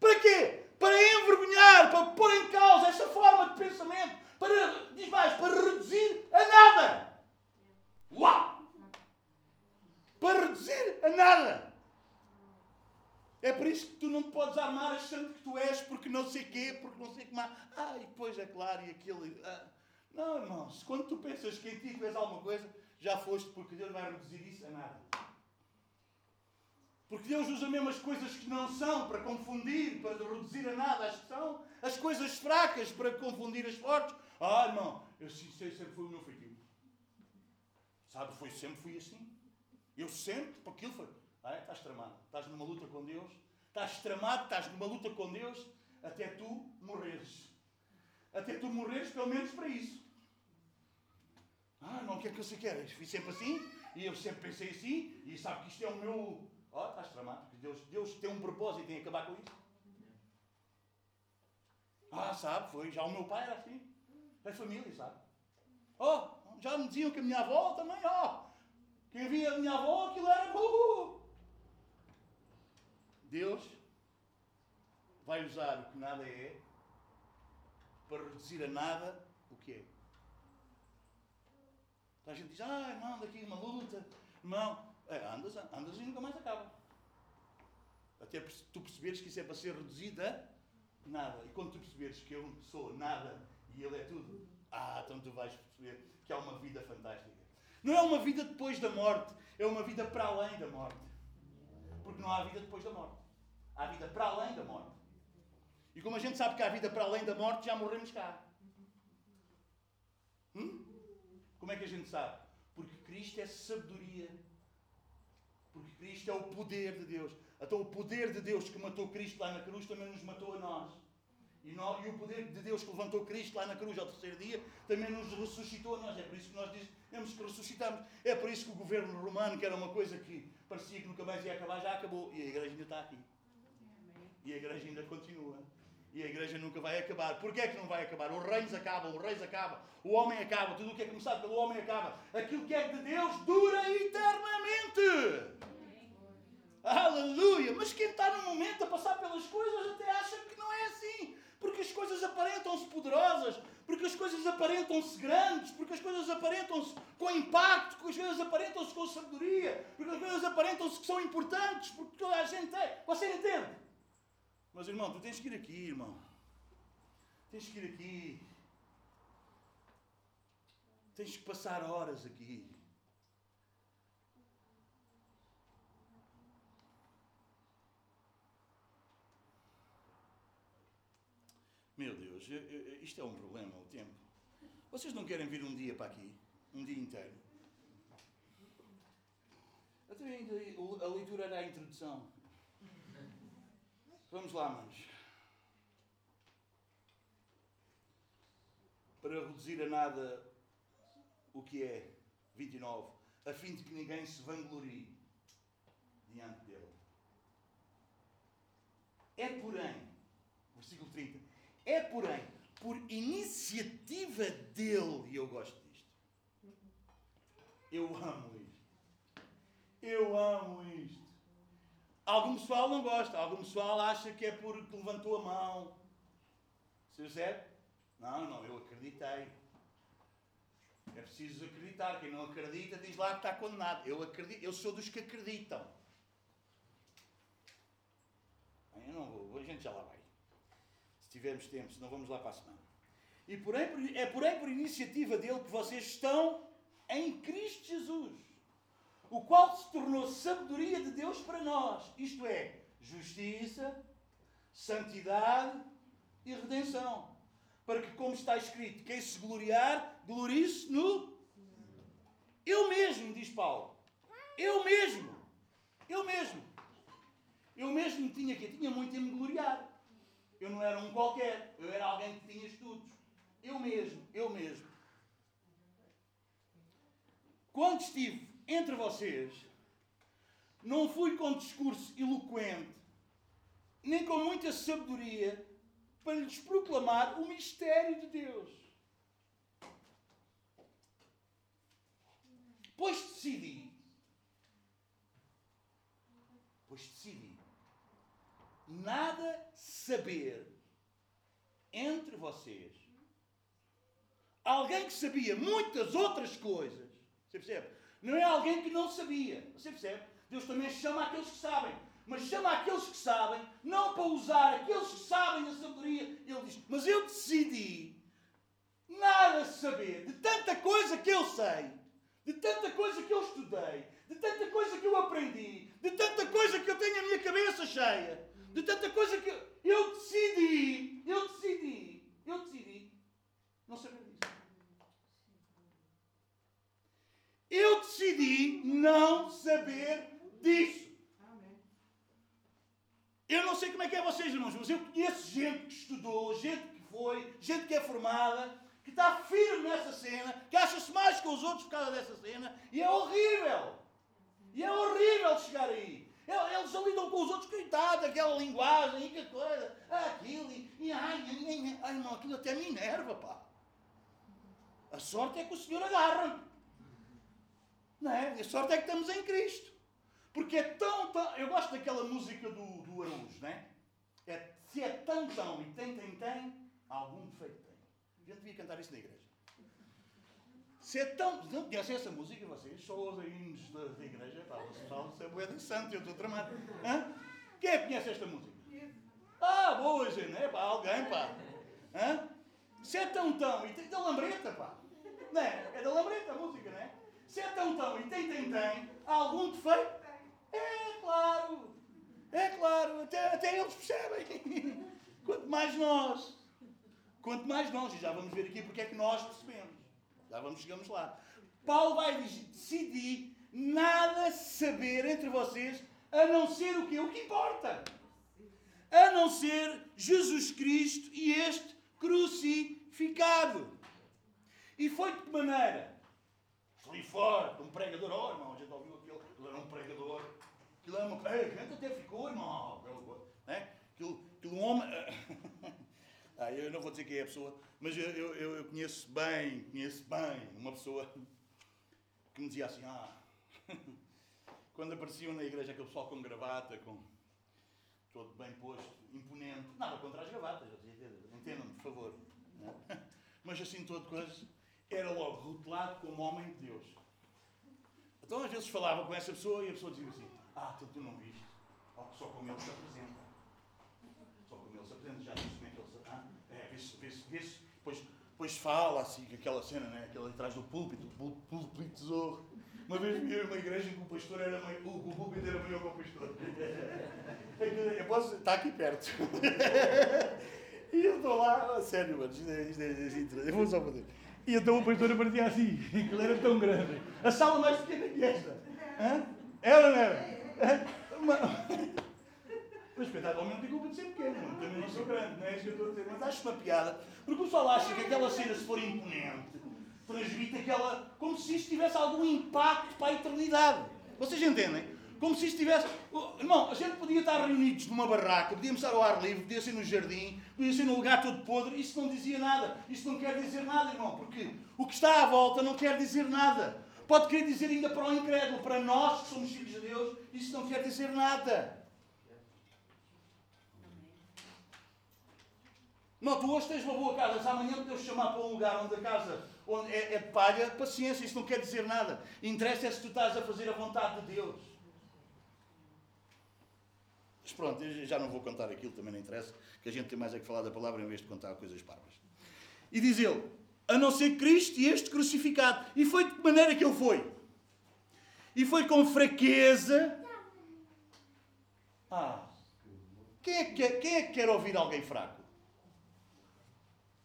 Para quê? Para envergonhar, para pôr em causa essa forma de pensamento. Para, diz mais, para reduzir a nada. Uau! Para reduzir a nada. É por isso que tu não te podes armar achando que tu és porque não sei quê, porque não sei que mais. Ah, e depois é claro, e aquele. Ah, Não, irmãos, quando tu pensas que em ti tu és alguma coisa, já foste, porque Deus vai reduzir isso a nada. Porque Deus usa mesmo as coisas que não são para confundir, para reduzir a nada as que são, as coisas fracas para confundir as fortes. Ah, irmão, eu sei, sempre foi o meu feitiço. Sabe, foi, sempre fui assim. Eu sempre, para aquilo foi. Ah, estás tramado, estás numa luta com Deus, estás tramado, estás numa luta com Deus, até tu morreres. Até tu morreres, pelo menos para isso. Ah, não, que é que você quer? Eu fui sempre assim, e eu sempre pensei assim, e sabe que isto é o meu. Oh, estás tramado, porque Deus, Deus tem um propósito em acabar com isso. Ah, sabe, foi, já o meu pai era assim. É família, sabe? Oh, já me diziam que a minha avó também. Oh, quem via a minha avó, aquilo era. Uh, Deus vai usar o que nada é para reduzir a nada o que é. A gente diz, ah, irmão, daqui uma luta, irmão, é, andas, andas e nunca mais acaba. Até tu perceberes que isso é para ser reduzido a nada. E quando tu perceberes que eu sou nada e ele é tudo, ah, então tu vais perceber que há uma vida fantástica. Não é uma vida depois da morte, é uma vida para além da morte. Porque não há vida depois da morte. Há vida para além da morte. E como a gente sabe que há vida para além da morte, já morremos cá. Hum? Como é que a gente sabe? Porque Cristo é sabedoria. Porque Cristo é o poder de Deus. Então o poder de Deus que matou Cristo lá na cruz também nos matou a nós. E, nós, e o poder de Deus que levantou Cristo lá na cruz ao terceiro dia também nos ressuscitou a nós. É por isso que nós dizemos que ressuscitamos. É por isso que o governo romano, que era uma coisa que parecia que nunca mais ia acabar, já acabou. E a igreja ainda está aqui. E a igreja ainda continua. E a igreja nunca vai acabar. Porquê é que não vai acabar? Os reinos acabam, os reis acabam, o homem acaba, tudo o que é começado pelo homem acaba. Aquilo que é de Deus dura eternamente. Aleluia! Mas quem está no momento a passar pelas coisas até acha que não é assim. Porque as coisas aparentam-se poderosas, porque as coisas aparentam-se grandes, porque as coisas aparentam-se com impacto, porque as coisas aparentam-se com sabedoria, porque as coisas aparentam-se que são importantes, porque toda a gente é. Você entende? Mas irmão, tu tens que ir aqui, irmão. Tens que ir aqui. Tens que passar horas aqui. Meu Deus, eu, eu, isto é um problema, o tempo. Vocês não querem vir um dia para aqui? Um dia inteiro? Até ainda a leitura era a introdução. Vamos lá, manos. Para reduzir a nada o que é 29, a fim de que ninguém se vanglorie diante dele. É porém, versículo 30, é porém por iniciativa dele, e eu gosto disto. Eu amo isto. Eu amo isto. Algum pessoal não gosta, algum pessoal acha que é porque levantou a mão. Você percebe? Não, não, eu acreditei. É preciso acreditar. Quem não acredita diz lá que está condenado. Eu, acredito, eu sou dos que acreditam. Eu não vou, a gente já lá vai. Se tivermos tempo, senão vamos lá para a semana. E porém, é porém por iniciativa dele que vocês estão em Cristo Jesus o qual se tornou sabedoria de Deus para nós, isto é, justiça, santidade e redenção. Para que, como está escrito, quem se gloriar, glorie-se no. Eu mesmo, diz Paulo. Eu mesmo. Eu mesmo. Eu mesmo tinha que tinha muito em me gloriar. Eu não era um qualquer, eu era alguém que tinha estudos. Eu mesmo, eu mesmo. Quando estive entre vocês, não fui com discurso eloquente, nem com muita sabedoria, para lhes proclamar o mistério de Deus. Pois decidi, pois decidi, nada saber entre vocês. Alguém que sabia muitas outras coisas, você percebe? Não é alguém que não sabia. Você percebe? Deus também chama aqueles que sabem. Mas chama aqueles que sabem, não para usar aqueles que sabem a sabedoria. Ele diz: Mas eu decidi nada saber de tanta coisa que eu sei, de tanta coisa que eu estudei, de tanta coisa que eu aprendi, de tanta coisa que eu tenho a minha cabeça cheia, de tanta coisa que eu decidi, eu decidi, eu decidi não saber disso. Eu decidi não saber disso. Eu não sei como é que é vocês, irmãos, mas eu conheço gente que estudou, gente que foi, gente que é formada, que está firme nessa cena, que acha-se mais que os outros por causa dessa cena, e é horrível. E é horrível chegar aí. Eles já lidam com os outros, coitados, aquela linguagem, e que coisa, aquilo, e, e ai, ai, ai, irmão, aquilo até me enerva, pá. A sorte é que o Senhor agarra. Não é? A sorte é que estamos em Cristo. Porque é tão, tão. Eu gosto daquela música do, do Araújo, não é? é? Se é tão, tão e tem, tem, tem, algum defeito tem. Gente devia cantar isso na igreja. Se é tão. Não conhecem essa música vocês? Só os hinos da, da igreja? Pá, vocês falam se é boa de santo, eu estou tramado. Hã? Quem é que conhece esta música? Ah, boa, gente, é pá, alguém, pá. Hã? Se é tão, tão e tem da lambreta, pá. Não é? É da lambreta a música, não é? Se é tão, tão e tem, tem, tem, algum defeito? É claro, é claro, até, até eles percebem. Quanto mais nós, quanto mais nós, e já vamos ver aqui porque é que nós percebemos. Já vamos, chegamos lá. Paulo vai decidir nada saber entre vocês a não ser o que? O que importa. A não ser Jesus Cristo e este crucificado. E foi de que maneira? Forte, um pregador, oh irmão, a gente ouviu aquilo, ele era um pregador Aquilo é uma. A gente até ficou, irmão. Né? Aquilo, aquilo homem. ah, eu não vou dizer quem é a pessoa, mas eu, eu, eu conheço bem, conheço bem uma pessoa que me dizia assim: ah, quando apareciam na igreja aquele pessoal com gravata, com todo bem posto, imponente, nada contra as gravatas, entendam-me, por favor. Mas assim, todo coisa, era logo rotulado como homem de Deus. Então às vezes falava com essa pessoa e a pessoa dizia assim: ah, tu, tu não viste? Oh, só com ele se apresenta. Só com ele se apresenta. Já viste como é que ele se ah, É, vê-se, vê-se, vê-se. Depois, depois fala assim, aquela cena, né? Aquela atrás do púlpito, púlpito tesouro. Uma vez vi uma igreja que o pastor era maior, o, púlpito era maior que o pastor. Eu posso, está aqui perto. E eu estou lá, sério, mano, isto é, isto é, isto é, só fazer. E então o pastor aparecia assim, que ele era tão grande. A sala mais pequena que esta. Hã? Era ou não era? Mas espetacularmente tem culpa de ser pequeno, também não sou grande, não é isso que eu estou a dizer. Mas acho uma piada, porque o pessoal acha que aquela cena, se for imponente, transmite aquela. como se isto tivesse algum impacto para a eternidade. Vocês entendem? Como se isto tivesse. Irmão, a gente podia estar reunidos numa barraca, podíamos estar ao ar livre, podia ser no jardim, podia ser num lugar todo podre, isso não dizia nada. Isso não quer dizer nada, irmão, porque o que está à volta não quer dizer nada. Pode querer dizer ainda para o incrédulo, para nós que somos filhos de Deus, isso não quer dizer nada. Não, tu hoje tens uma boa casa, se amanhã Deus chamar para um lugar onde a casa onde é, é de palha, paciência, isso não quer dizer nada. Interessa é se tu estás a fazer a vontade de Deus. Mas pronto, eu já não vou contar aquilo, também não interessa, que a gente tem mais é que falar da palavra em vez de contar coisas parvas. E diz ele, a não ser Cristo e este crucificado. E foi de que maneira que ele foi? E foi com fraqueza. Ah, quem é que quer, quem é que quer ouvir alguém fraco?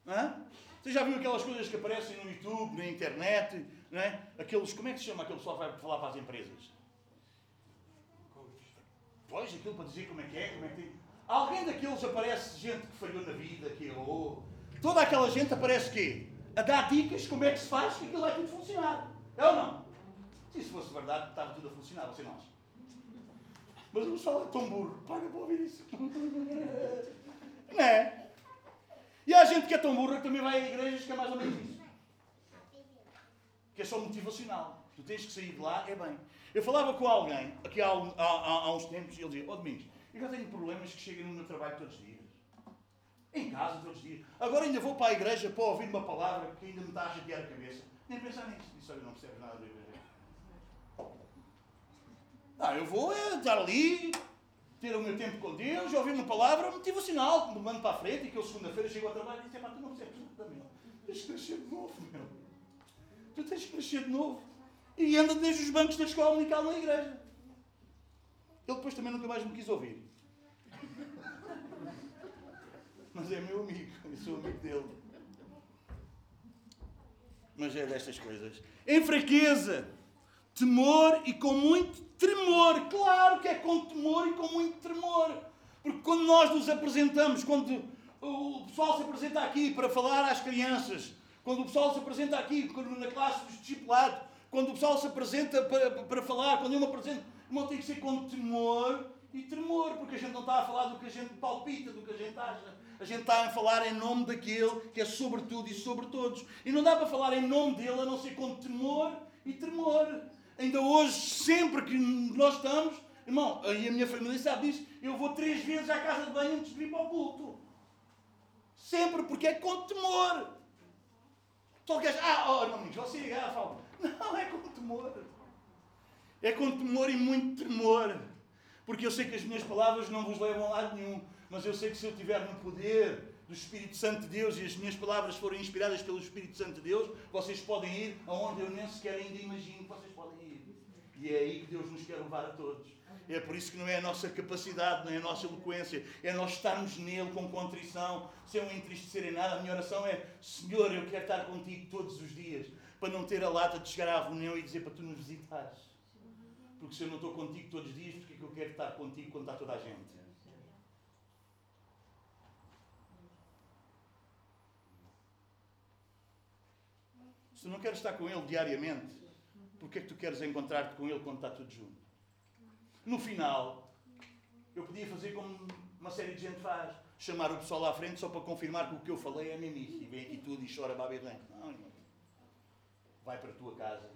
Hã? Você já viu aquelas coisas que aparecem no YouTube, na internet? Não é? Aqueles, como é que se chama aquele pessoal que vai falar para as empresas? Pois, aquilo para dizer como é que é, como é que tem. Alguém daqueles aparece gente que falhou na vida, que errou. Toda aquela gente aparece quê? a dar dicas como é que se faz que aquilo vai tudo funcionar. É ou não? Se isso fosse verdade, estava tudo a funcionar, você não acha? Mas o pessoal é tão burro, paga para ouvir isso. Não é? E há gente que é tão burra que também vai a igrejas que é mais ou menos isso. Que é só motivacional. Tu tens que sair de lá, é bem. Eu falava com alguém, aqui há, há, há uns tempos, e ele dizia, ó oh, Domingos, eu já tenho problemas que chegam no meu trabalho todos os dias. Em casa, todos os dias. Agora ainda vou para a igreja para ouvir uma palavra que ainda me está a chatear a cabeça. Nem pensar nisso. Disse, olha, não percebes nada da igreja. Ah, eu vou é, estar ali, ter o meu tempo com Deus, ouvir uma palavra motivacional, que me mando para a frente e que eu segunda-feira chego ao trabalho e disse, pá, tu não percebes nada, meu. Tens que nascer de novo, meu. Tu tens que nascer de novo. E anda desde os bancos da escola dominical na igreja. Ele depois também nunca mais me quis ouvir. Mas é meu amigo, eu sou amigo dele. Mas é destas coisas. Em fraqueza, temor e com muito tremor. Claro que é com temor e com muito tremor. Porque quando nós nos apresentamos, quando o pessoal se apresenta aqui para falar às crianças, quando o pessoal se apresenta aqui na classe dos discipulados, quando o pessoal se apresenta para, para falar, quando eu me apresento, não tem que ser com temor e tremor, porque a gente não está a falar do que a gente palpita, do que a gente acha. A gente está a falar em nome daquele que é sobre tudo e sobre todos. E não dá para falar em nome dele a não ser com temor e tremor. Ainda hoje, sempre que nós estamos, irmão, e a minha família sabe disso, eu vou três vezes à casa de banho antes de vir para o culto. Sempre, porque é com temor. Só que ah, oh, irmão, você ah, fala, não, é com temor. É com temor e muito temor. Porque eu sei que as minhas palavras não vos levam a lado nenhum. Mas eu sei que se eu estiver no poder do Espírito Santo de Deus e as minhas palavras forem inspiradas pelo Espírito Santo de Deus, vocês podem ir aonde eu nem sequer ainda imagino que vocês podem ir. E é aí que Deus nos quer levar a todos. É por isso que não é a nossa capacidade, não é a nossa eloquência, é nós estarmos nele com contrição, sem um entristecer em nada. A minha oração é: Senhor, eu quero estar contigo todos os dias, para não ter a lata de chegar à reunião e dizer para tu nos visitares. Porque se eu não estou contigo todos os dias, porque é que eu quero estar contigo quando está toda a gente? Se tu não queres estar com Ele diariamente, porque é que tu queres encontrar-te com Ele quando está tudo junto? No final, eu podia fazer como uma série de gente faz. Chamar o pessoal à frente só para confirmar que o que eu falei é mesmo isso. E vem aqui tudo e chora babi Não, irmão. Vai para a tua casa,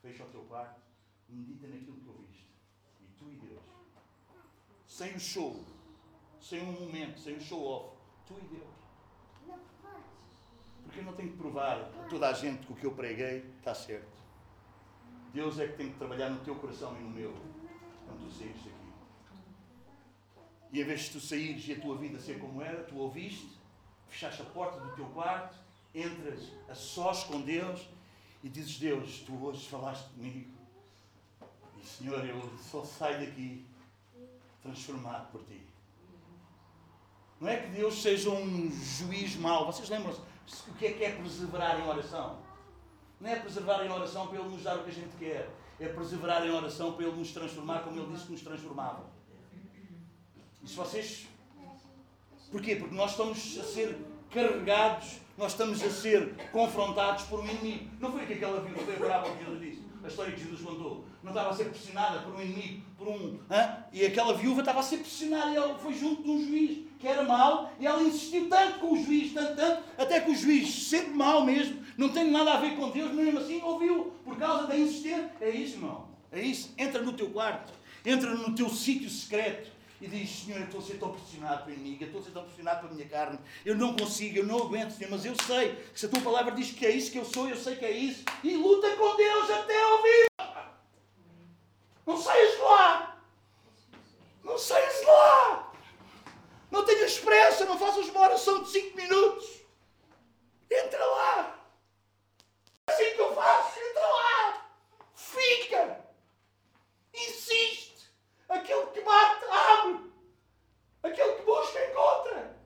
fecha o teu quarto, medita naquilo que ouviste. E tu e Deus. Sem o show, sem um momento, sem o show off. Tu e Deus. Porque eu não tenho que provar a toda a gente que o que eu preguei está certo. Deus é que tem que trabalhar no teu coração e no meu quando tu saíres daqui. E em vez de tu saíres e a tua vida ser como era, tu ouviste, fechaste a porta do teu quarto, entras a sós com Deus e dizes: Deus, tu hoje falaste comigo. E Senhor, eu só saio daqui transformado por ti. Não é que Deus seja um juiz mau. Vocês lembram-se o que é que é perseverar em oração? Não é perseverar em oração para Ele nos dar o que a gente quer é perseverar em oração para Ele nos transformar como Ele disse que nos transformava. E se vocês. Porquê? Porque nós estamos a ser carregados, nós estamos a ser confrontados por um inimigo. Não foi que aquela viúva foi brava que Jesus disse, a história que Jesus contou. Não estava a ser pressionada por um inimigo, por um. E aquela viúva estava a ser pressionada e ela foi junto de um juiz que era mau e ela insistiu tanto com o juiz, tanto, tanto, até que o juiz, sempre mau mesmo, não tem nada a ver com Deus, mesmo assim ouviu, por causa da insistência. É isso, irmão. É isso. Entra no teu quarto, entra no teu sítio secreto e diz: Senhor, eu estou a ser tão pressionado pelo inimigo, eu estou a ser tão pressionado pela minha carne, eu não consigo, eu não aguento, Senhor, mas eu sei que se a tua palavra diz que é isso que eu sou, eu sei que é isso, e luta com Deus até ouvir. Não saias de lá! Não saias de lá! Não tenhas pressa, não faças uma oração de 5 minutos. Entra lá! assim que eu faço, entra lá, fica, insiste. Aquele que bate, abre. Aquele que busca, encontra.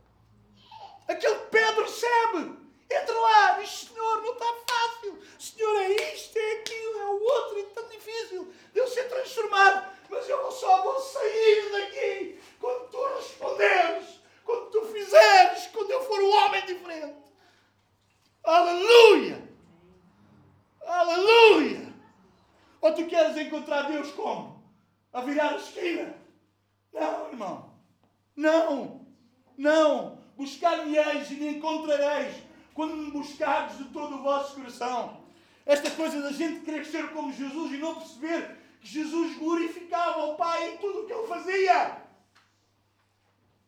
Aquele que pede, recebe. Entra lá, diz: Senhor, não está fácil. Senhor, é isto, é aquilo, é o outro, é tão difícil de eu ser transformado. Mas eu só vou sair daqui quando tu responderes, quando tu fizeres, quando eu for um homem diferente. Aleluia! Aleluia! Ou tu queres encontrar Deus como? A virar a esquina? Não, irmão. Não. Não. Buscar-me-eis e me encontrareis quando me buscardes de todo o vosso coração. Esta coisa da gente querer ser como Jesus e não perceber que Jesus glorificava o Pai em tudo o que ele fazia.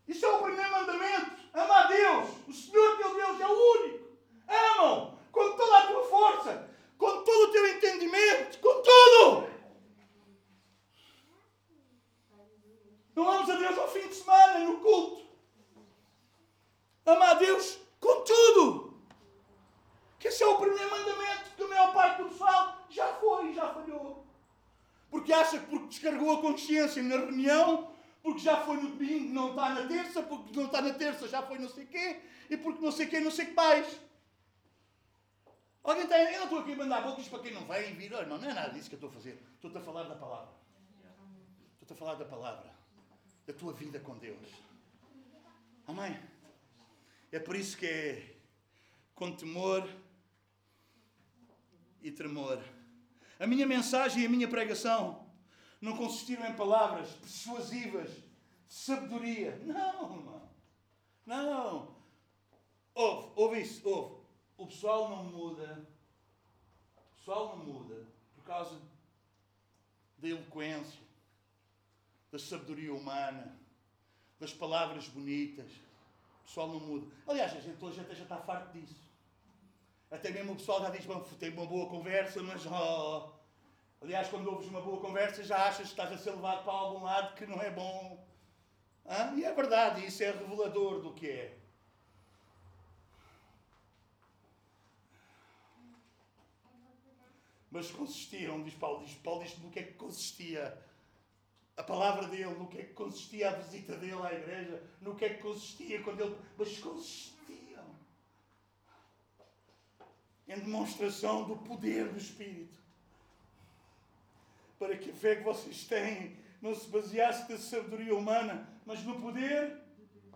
Isso é o primeiro mandamento. Ama a Deus. O Senhor teu Deus é o único. Amam com toda a tua força com todo o teu entendimento, com tudo. Não vamos a Deus ao fim de semana, no culto. Amar a Deus com tudo. porque acha que porque descarregou a consciência na reunião, porque já foi no domingo, não está na terça, porque não está na terça, já foi não sei quê, e porque não sei quê, não sei que mais. Alguém tem. Eu não estou para quem não vai vir. Olha, não, não é nada disso que eu estou a fazer. Estou-te a falar da palavra. Estou-te a falar da palavra. Da tua vida com Deus. Amém? É por isso que é com temor e tremor. A minha mensagem e a minha pregação não consistiram em palavras persuasivas, de sabedoria. Não, irmão. Não. Ouve, ouve isso, ouve. O pessoal não muda. Pessoal não muda por causa da eloquência, da sabedoria humana, das palavras bonitas. O pessoal não muda. Aliás, a gente hoje até já está farto disso. Até mesmo o pessoal já diz, bom, uma boa conversa, mas oh. Aliás, quando ouves uma boa conversa, já achas que estás a ser levado para algum lado que não é bom. Hã? E é verdade, isso é revelador do que é. Mas consistiam, diz Paulo, diz Paulo diz no que é que consistia a palavra dele, no que é que consistia a visita dele à igreja, no que é que consistia quando ele. Mas consistiam em demonstração do poder do Espírito. Para que a fé que vocês têm não se baseasse na sabedoria humana, mas no poder.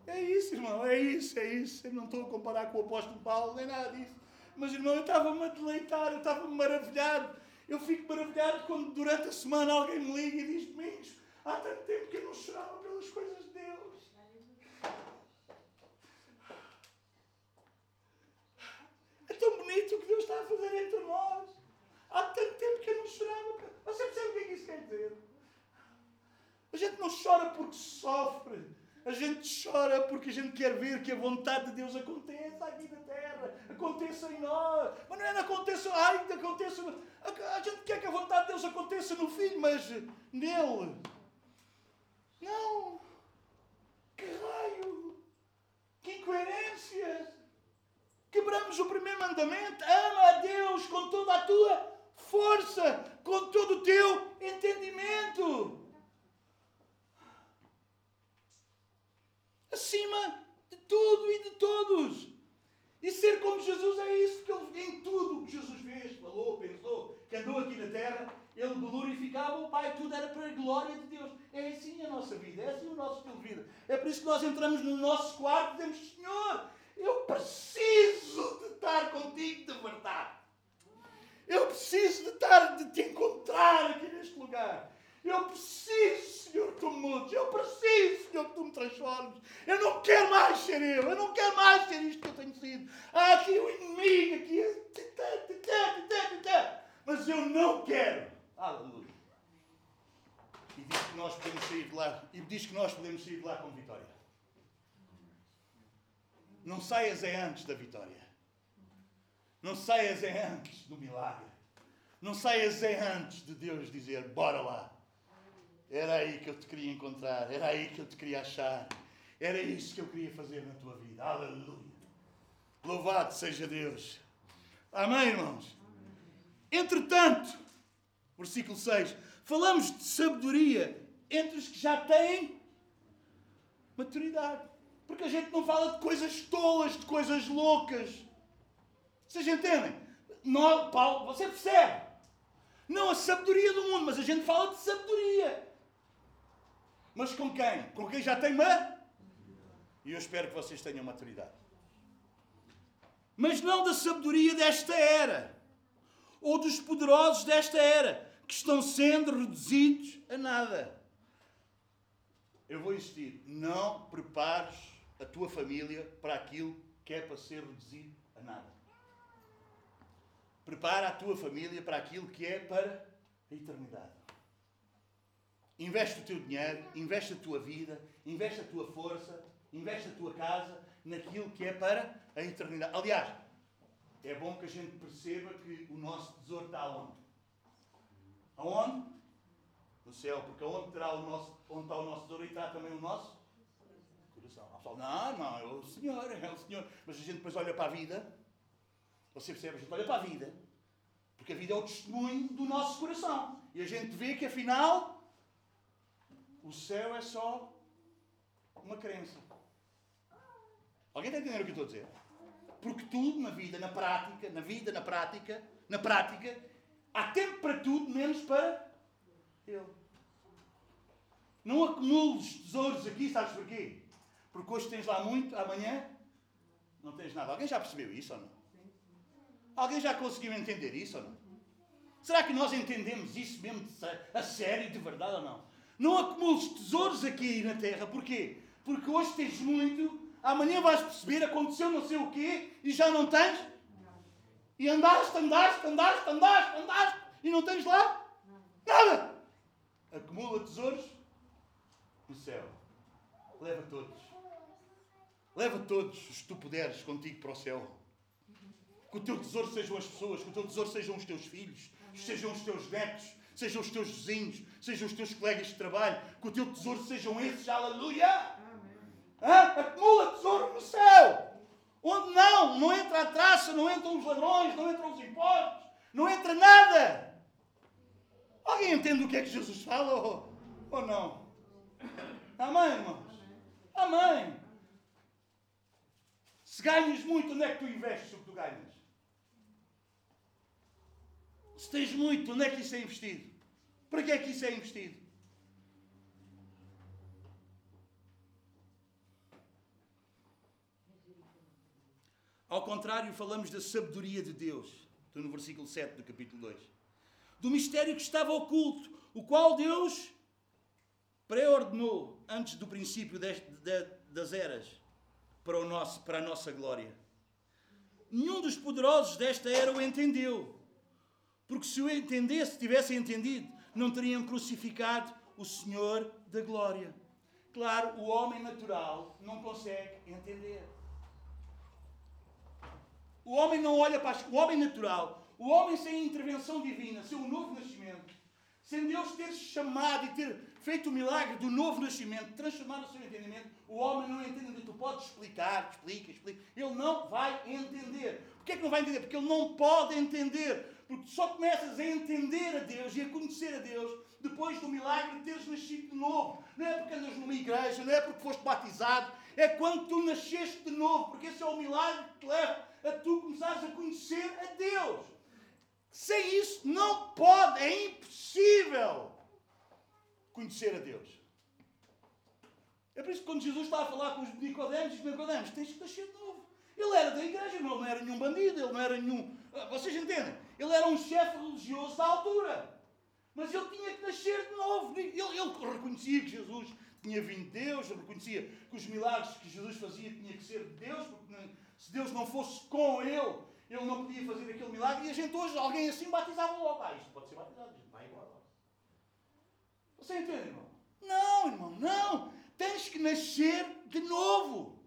É isso, irmão, é isso, é isso. Eu não estou a comparar com o apóstolo Paulo, nem nada disso. Mas, irmão, eu estava-me a deleitar, eu estava-me maravilhado. Eu fico maravilhado quando durante a semana alguém me liga e diz: Domingos, há tanto tempo que eu não chorava pelas coisas de Deus. tão bonito o que Deus está a fazer entre nós. Há tanto tempo que eu não chorava. Você percebe o que é que isso quer dizer? A gente não chora porque sofre. A gente chora porque a gente quer ver que a vontade de Deus aconteça aqui na terra, aconteça em nós. Mas não é aconteça, ai, que aconteça. A gente quer que a vontade de Deus aconteça no filho, mas nele. Não. Que raio! Que incoerência! Quebramos o primeiro mandamento. Ama a Deus com toda a tua força, com todo o teu entendimento. Acima de tudo e de todos. E ser como Jesus é isso, que ele, em tudo o que Jesus fez, falou, pensou, que andou aqui na terra, ele glorificava o Pai, tudo era para a glória de Deus. É assim a nossa vida, é assim o nosso estilo de vida. É por isso que nós entramos no nosso quarto e dizemos, Senhor, eu preciso de estar contigo de verdade. Eu preciso de estar, de te encontrar aqui neste lugar. Eu preciso, Senhor, que tu me mudes. Eu preciso, Senhor, que tu me transformes. Eu não quero mais ser eu. Eu não quero mais ser isto que eu tenho sido. Há aqui o inimigo, aqui. Mas eu não quero. Aleluia. E diz que nós podemos sair de lá. E diz que nós podemos sair de lá com vitória. Não saias é antes da vitória. Não saias é antes do milagre. Não saias é antes de Deus dizer: bora lá. Era aí que eu te queria encontrar. Era aí que eu te queria achar. Era isso que eu queria fazer na tua vida. Aleluia. Louvado seja Deus. Amém, irmãos? Entretanto, versículo 6, falamos de sabedoria entre os que já têm maturidade. Porque a gente não fala de coisas tolas, de coisas loucas. Vocês entendem? Não, Paulo, você percebe? Não a sabedoria do mundo, mas a gente fala de sabedoria. Mas com quem? Com quem já tem uma? E eu espero que vocês tenham maturidade. Mas não da sabedoria desta era. Ou dos poderosos desta era, que estão sendo reduzidos a nada. Eu vou insistir. Não prepares a tua família para aquilo que é para ser reduzido a nada. Prepara a tua família para aquilo que é para a eternidade. Investe o teu dinheiro, investe a tua vida, investe a tua força, investe a tua casa naquilo que é para a eternidade. Aliás, é bom que a gente perceba que o nosso tesouro está onde? Aonde? No céu, porque onde, terá o nosso, onde está o nosso tesouro, aí está também o nosso pessoal, não, não, é o Senhor, é o Senhor. Mas a gente depois olha para a vida, você percebe, a gente olha para a vida Porque a vida é o testemunho do nosso coração. E a gente vê que afinal o céu é só uma crença. Alguém está entendendo o que eu estou a dizer? Porque tudo na vida, na prática, na vida, na prática, na prática, há tempo para tudo, menos para Ele. Não acumules tesouros aqui, sabes porquê? Porque hoje tens lá muito, amanhã não tens nada. Alguém já percebeu isso ou não? Alguém já conseguiu entender isso ou não? Será que nós entendemos isso mesmo a sério, de verdade ou não? Não acumules tesouros aqui na terra. Porquê? Porque hoje tens muito, amanhã vais perceber, aconteceu não sei o quê, e já não tens. E andaste, andaste, andaste, andaste, andaste, e não tens lá nada. Acumula tesouros no céu. Leva todos. Leva todos os que tu puderes contigo para o céu. Que o teu tesouro sejam as pessoas, que o teu tesouro sejam os teus filhos, sejam os teus netos, sejam os teus vizinhos, sejam os teus colegas de trabalho, que o teu tesouro sejam esses, aleluia! Hã? Acumula tesouro no céu! Onde não, não entra a traça, não entram os ladrões, não entram os impostos, não entra nada! Alguém entende o que é que Jesus fala ou, ou não? Amém, irmãos? Amém! Se ganhas muito, onde é que tu investes o que tu ganhas? Se tens muito, onde é que isso é investido? Para que é que isso é investido? Ao contrário, falamos da sabedoria de Deus. Estou no versículo 7 do capítulo 2. Do mistério que estava oculto, o qual Deus pré-ordenou antes do princípio deste, de, das eras para, o nosso, para a nossa glória. Nenhum dos poderosos desta era o entendeu. Porque se o entendesse, tivesse entendido, não teriam crucificado o Senhor da glória. Claro, o homem natural não consegue entender. O homem não olha para as... O homem natural, o homem sem intervenção divina, sem o novo nascimento, sem Deus ter chamado e ter feito o milagre do novo nascimento, transformar o seu entendimento, o homem não entende. Tu podes explicar, explica, explica. Ele não vai entender. Porquê é que não vai entender? Porque ele não pode entender. Porque só começas a entender a Deus e a conhecer a Deus depois do milagre de teres nascido de novo. Não é porque andas numa igreja, não é porque foste batizado, é quando tu nasceste de novo, porque esse é o milagre que te leva a tu começares a conhecer a Deus. Sem isso não pode, é impossível conhecer a Deus. É por isso que quando Jesus está a falar com os Nicodemos, diz Nicodemos, tens que nascer de novo. Ele era da igreja, não era nenhum bandido, ele não era nenhum. Ah, vocês entendem? Ele era um chefe religioso da altura. Mas ele tinha que nascer de novo. Ele, ele reconhecia que Jesus tinha vindo de Deus, reconhecia que os milagres que Jesus fazia tinha que ser de Deus, porque se Deus não fosse com ele, ele não podia fazer aquele milagre. E a gente hoje, alguém assim, batizava logo. Ah, isto pode ser batizado, gente vai embora. Você entende, irmão? Não, irmão, não. Tens que nascer de novo.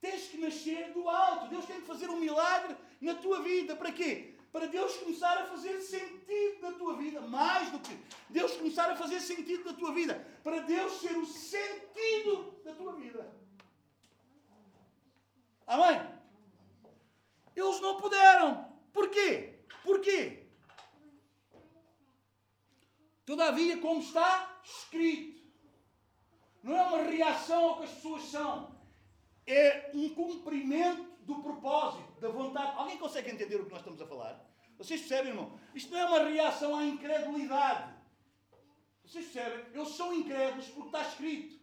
Tens que nascer do alto. Deus tem que fazer um milagre na tua vida. Para quê? Para Deus começar a fazer sentido na tua vida. Mais do que Deus começar a fazer sentido na tua vida. Para Deus ser o sentido da tua vida. Amém? Eles não puderam. Porquê? Porquê? Todavia, como está escrito, não é uma reação ao que as pessoas são, é um cumprimento do propósito, da vontade. Alguém consegue entender o que nós estamos a falar? Vocês percebem, irmão? Isto não é uma reação à incredulidade. Vocês percebem? Eles são incrédulos porque está escrito.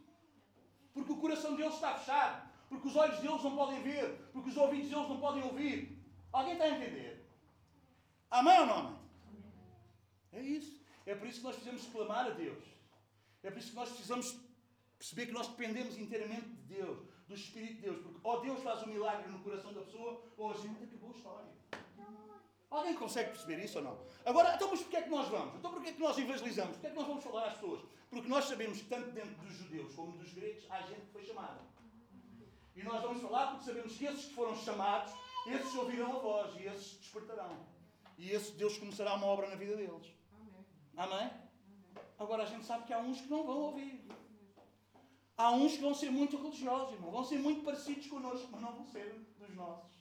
Porque o coração deles está fechado. Porque os olhos deles não podem ver. Porque os ouvidos deles não podem ouvir. Alguém está a entender? Amém ou não amém? É isso. É por isso que nós precisamos clamar a Deus. É por isso que nós precisamos perceber que nós dependemos inteiramente de Deus, do Espírito de Deus. Porque ou Deus faz um milagre no coração da pessoa, ou a gente acabou a história. Alguém consegue perceber isso ou não? Agora, então, mas porquê é que nós vamos? Então, porquê é que nós evangelizamos? Porquê é que nós vamos falar às pessoas? Porque nós sabemos que tanto dentro dos judeus como dos gregos há gente que foi chamada. E nós vamos falar porque sabemos que esses que foram chamados, esses ouvirão a voz e esses despertarão. E esse Deus começará uma obra na vida deles. Amém? Agora a gente sabe que há uns que não vão ouvir. Há uns que vão ser muito religiosos, irmão. Vão ser muito parecidos connosco, mas não vão ser dos nossos.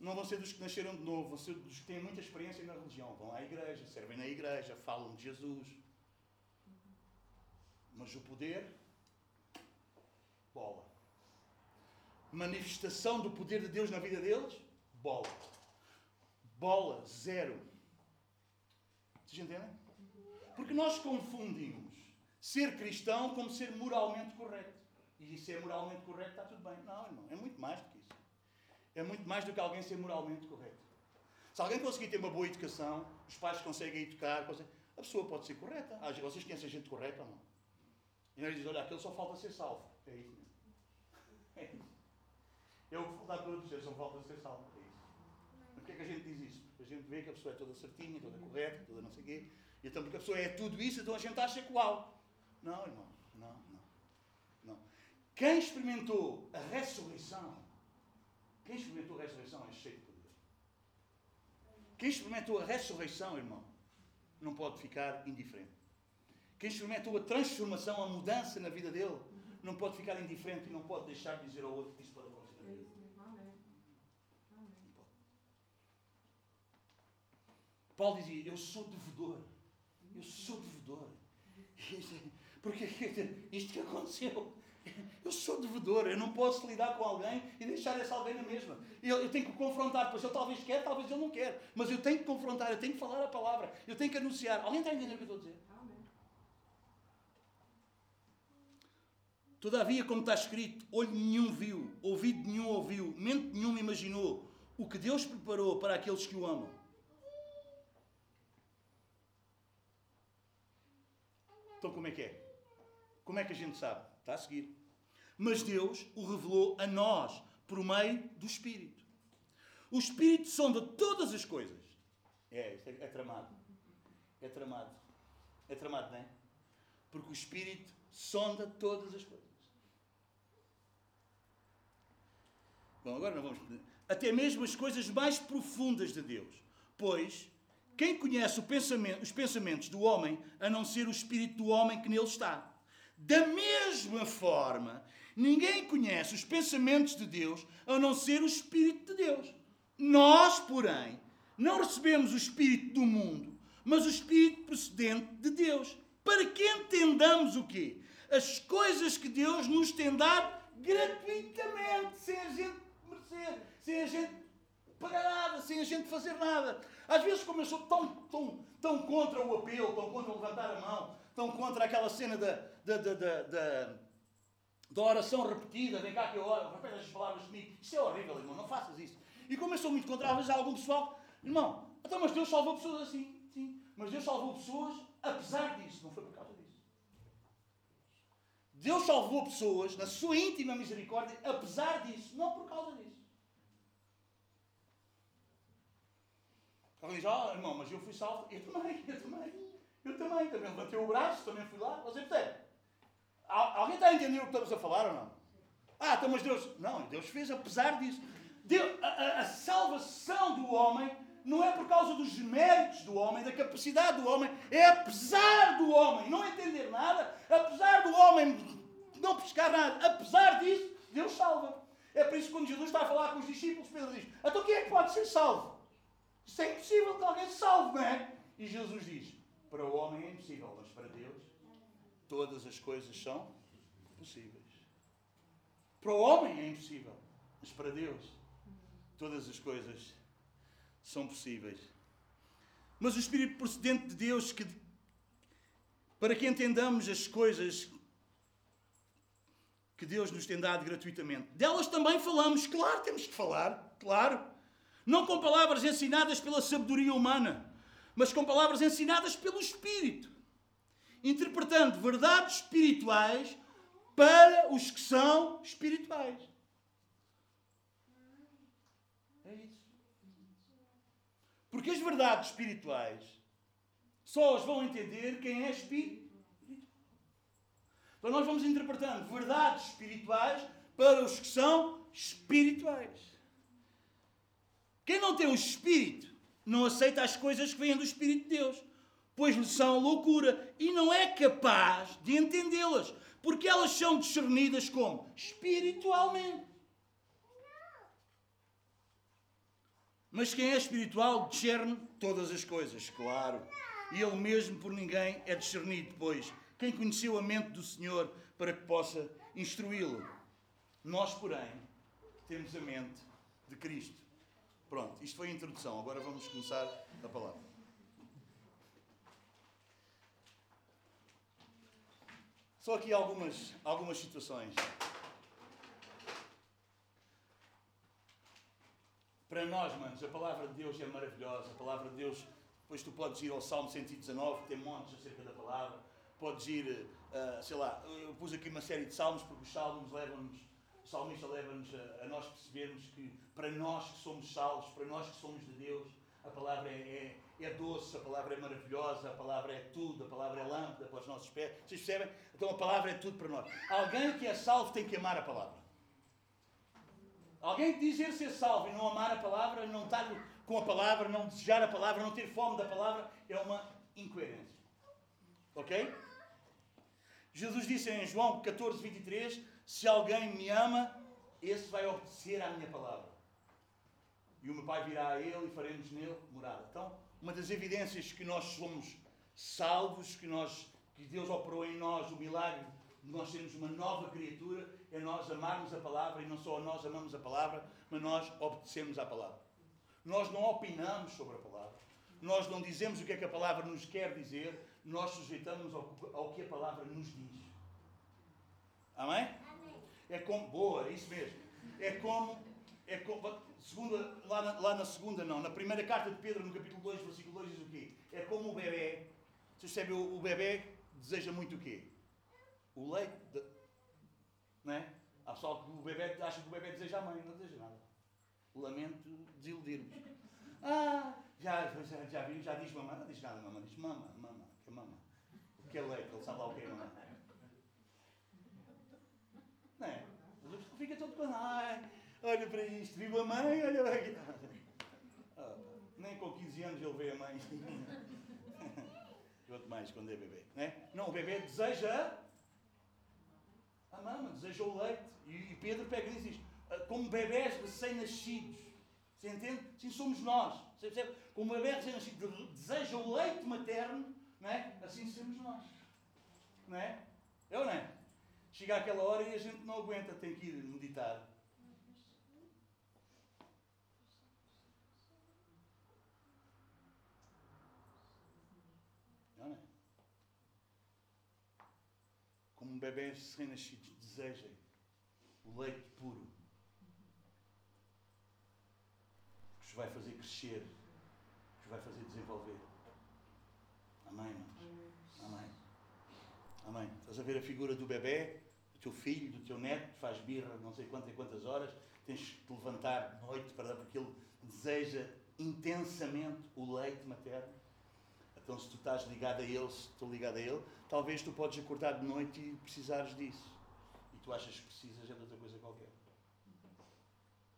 não vão ser dos que nasceram de novo, vão ser dos que têm muita experiência na religião. Vão à igreja, servem na igreja, falam de Jesus. Mas o poder, bola. Manifestação do poder de Deus na vida deles, bola. Bola, zero. Vocês entendem? Porque nós confundimos ser cristão como ser moralmente correto. E ser moralmente correto está tudo bem. Não, irmão, é muito mais do que isso. É muito mais do que alguém ser moralmente correto. Se alguém conseguir ter uma boa educação, os pais conseguem educar, a pessoa pode ser correta. Ah, vocês conhecem gente correta ou não? E ele diz, olha, aquele só falta ser salvo. É isso mesmo. É isso. Eu vou falar para outros, só falta ser salvo. É isso. Por que é que a gente diz isso? Porque a gente vê que a pessoa é toda certinha, toda correta, toda não sei o quê. E então, porque a pessoa é tudo isso, então a gente acha que uau. Não, irmão, não, não. não. Quem experimentou a ressurreição, quem experimentou a ressurreição é cheio de poder. Quem experimentou a ressurreição, irmão, não pode ficar indiferente. Quem experimentou a transformação, a mudança na vida dele, não pode ficar indiferente e não pode deixar de dizer ao outro que isso pode acontecer na vida. Paulo dizia: Eu sou devedor. Eu sou devedor. Porque isto que aconteceu. Eu sou devedor, eu não posso lidar com alguém e deixar esse alguém na mesma. Eu, eu tenho que confrontar, pois ele talvez quer, talvez ele não quer. Mas eu tenho que confrontar, eu tenho que falar a palavra, eu tenho que anunciar. Alguém está a entender o que eu estou a dizer? Todavia, como está escrito, olho nenhum viu, ouvido nenhum ouviu, mente nenhuma imaginou o que Deus preparou para aqueles que o amam. Então, como é que é? Como é que a gente sabe? Está a seguir. Mas Deus o revelou a nós por meio do Espírito. O Espírito sonda todas as coisas. É, é, é tramado. É tramado. É tramado, não é? Porque o Espírito sonda todas as coisas. Bom, agora não vamos. Até mesmo as coisas mais profundas de Deus. Pois, quem conhece pensamento, os pensamentos do homem, a não ser o espírito do homem que nele está? Da mesma forma, ninguém conhece os pensamentos de Deus, a não ser o espírito de Deus. Nós, porém, não recebemos o espírito do mundo, mas o espírito procedente de Deus, para que entendamos o quê? As coisas que Deus nos tem dado gratuitamente, sem a gente merecer, sem a gente pagar nada, sem a gente fazer nada. Às vezes, como eu sou tão, tão, tão contra o apelo, tão contra levantar a mão, tão contra aquela cena da, da, da, da, da, oração repetida, vem cá que eu oro, repete as palavras comigo. Isso é horrível, irmão, não faças isso. E como eu sou muito contra, às vezes há algum pessoal, irmão, então, mas Deus salvou pessoas assim, sim, mas Deus salvou pessoas apesar disso, não foi por causa disso. Deus salvou pessoas na sua íntima misericórdia, apesar disso, não por causa disso. Alguém diz, oh, irmão, mas eu fui salvo. Eu também, eu também. Eu também, também levantei o braço, também fui lá. Você percebe? Alguém está a entender o que estamos a falar ou não? Ah, então, mas Deus. Não, Deus fez apesar disso. Deus, a, a, a salvação do homem não é por causa dos méritos do homem, da capacidade do homem, é apesar do homem não entender nada, apesar do homem não pescar nada, apesar disso, Deus salva. É por isso que quando Jesus está a falar com os discípulos, Pedro diz: Então quem é que pode ser salvo? Isso é impossível que alguém se salve, não é? E Jesus diz: Para o homem é impossível, mas para Deus todas as coisas são possíveis. Para o homem é impossível, mas para Deus todas as coisas são possíveis. Mas o Espírito procedente de Deus, que, para que entendamos as coisas que Deus nos tem dado gratuitamente, delas também falamos. Claro, temos que falar, claro. Não com palavras ensinadas pela sabedoria humana, mas com palavras ensinadas pelo Espírito. Interpretando verdades espirituais para os que são espirituais. É isso. Porque as verdades espirituais só as vão entender quem é espírito. Então nós vamos interpretando verdades espirituais para os que são espirituais. Quem não tem o Espírito não aceita as coisas que vêm do Espírito de Deus, pois lhe são loucura e não é capaz de entendê-las, porque elas são discernidas como? Espiritualmente. Mas quem é espiritual discerne todas as coisas, claro. E ele mesmo por ninguém é discernido, pois quem conheceu a mente do Senhor para que possa instruí-lo? Nós, porém, temos a mente de Cristo. Pronto, isto foi a introdução. Agora vamos começar a palavra. Só aqui algumas, algumas situações. Para nós, manos, a palavra de Deus é maravilhosa. A palavra de Deus, depois tu podes ir ao Salmo 119, que tem montes acerca da palavra. Podes ir, uh, sei lá, eu pus aqui uma série de salmos, porque os salmos levam-nos, o salmista leva-nos a, a, nós percebermos que para nós que somos salvos, para nós que somos de Deus, a palavra é, é, é, doce, a palavra é maravilhosa, a palavra é tudo, a palavra é lâmpada para os nossos pés. Vocês percebem? Então a palavra é tudo para nós. Alguém que é salvo tem que amar a palavra. Alguém que dizer ser salvo e não amar a palavra, não estar com a palavra, não desejar a palavra, não ter fome da palavra, é uma incoerência. Ok? Jesus disse em João 14, 23: Se alguém me ama, esse vai obedecer à minha palavra. E o meu Pai virá a ele e faremos nele morada. Então, uma das evidências que nós somos salvos, que, nós, que Deus operou em nós o milagre nós sermos uma nova criatura, é nós amarmos a palavra e não só nós amamos a palavra, mas nós obedecemos à palavra. Nós não opinamos sobre a palavra, nós não dizemos o que é que a palavra nos quer dizer, nós sujeitamos ao, ao que a palavra nos diz. Amém? É como. Boa, é isso mesmo. É como. É como segunda, lá, na, lá na segunda, não. Na primeira carta de Pedro, no capítulo 2, versículo 2, diz o quê? É como o bebê. Vocês sabem, o, o bebê deseja muito o quê? o leite. De... Não é? Há pessoal que o bebê acha que o bebê deseja a mãe, não deseja nada. Lamento desiludir-vos. Ah, já, já, já, já diz mamãe, não diz nada, mamãe, diz mama, mama, que é. O que é leite? Ele sabe lá o que é mamãe. Não é? Fica todo com. Ai, olha para isto, viu a mãe, olha para aqui. Ah, nem com 15 anos ele vê a mãe. Quanto mais quando é bebê. Não, é? não o bebê deseja a mama, deseja o leite. E, Pedro pega e diz isto, ah, como bebés recém-nascidos. Você entende? Assim somos nós. Você percebe? Como bebê recém-nascido deseja o leite materno, não é? assim somos nós. Não é? É ou não é? Chega aquela hora e a gente não aguenta, tem que ir meditar. como bebês recém-nascidos desejem o leite puro que os vai fazer crescer, que os vai fazer desenvolver. Amém, irmãos? Amém. Amém. Estás a ver a figura do bebê, teu filho, do teu neto, faz birra não sei quantas e quantas horas, tens que te levantar de noite para dar, porque ele deseja intensamente o leite materno. Então, se tu estás ligado a Ele, se estou ligado a Ele, talvez tu podes acordar de noite e precisares disso. E tu achas que precisas de outra coisa qualquer.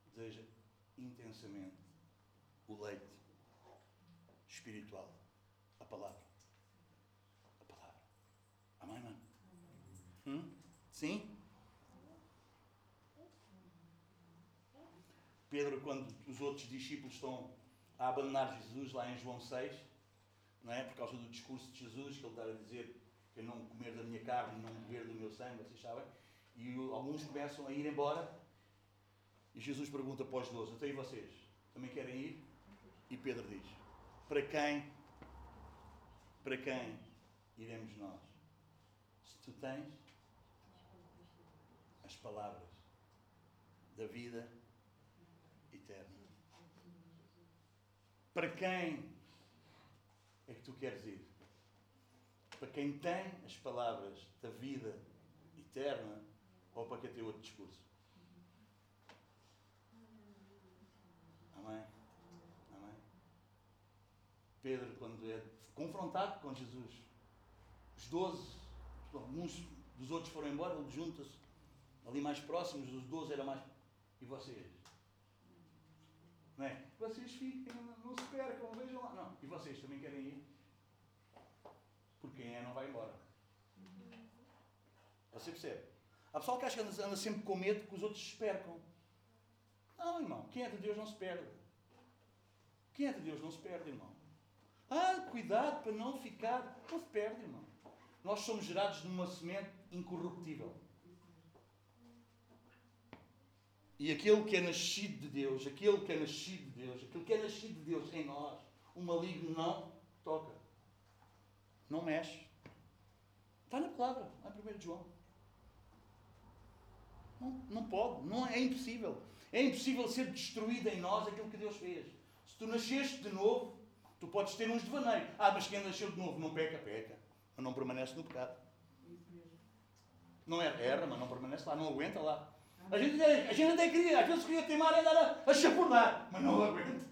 Deseja intensamente o leite espiritual, a palavra. A palavra. Amém, mano? Hum? Sim? Pedro, quando os outros discípulos estão a abandonar Jesus lá em João 6, não é? por causa do discurso de Jesus, que ele está a dizer que eu não comer da minha carne não beber do meu sangue, vocês sabem? E alguns começam a ir embora. E Jesus pergunta para os doze: Até e vocês? Também querem ir? E Pedro diz: Para quem? Para quem iremos nós? Se tu tens palavras da vida eterna. Para quem é que tu queres ir? Para quem tem as palavras da vida eterna ou para quem tem outro discurso? Amém? Amém? Pedro, quando é confrontado com Jesus, os doze, alguns dos outros foram embora, ele junta-se ali mais próximos, os doze eram mais. E vocês? Não é? Vocês fiquem, não se percam, vejam lá. Não. E vocês também querem ir? Porque quem é não vai embora. Você percebe? Há pessoal que acha que anda sempre com medo que os outros se percam. Não, irmão. Quem é de Deus não se perde. Quem é de Deus não se perde, irmão. Ah, cuidado para não ficar. Não se perde, irmão. Nós somos gerados de uma semente incorruptível. E aquele que é nascido de Deus, aquele que é nascido de Deus, aquele que é nascido de Deus em nós, o maligno não toca. Não mexe. Está na palavra, lá em 1 João. Não, não pode, não é impossível. É impossível ser destruído em nós aquilo que Deus fez. Se tu nasceste de novo, tu podes ter uns devaneios. Ah, mas quem nasceu de novo não peca, peca. Mas não permanece no pecado. Não erra, erra, mas não permanece lá, não aguenta lá. A gente, a gente até queria, às vezes queria teimar e andar a, a chapurdar, mas não aguenta.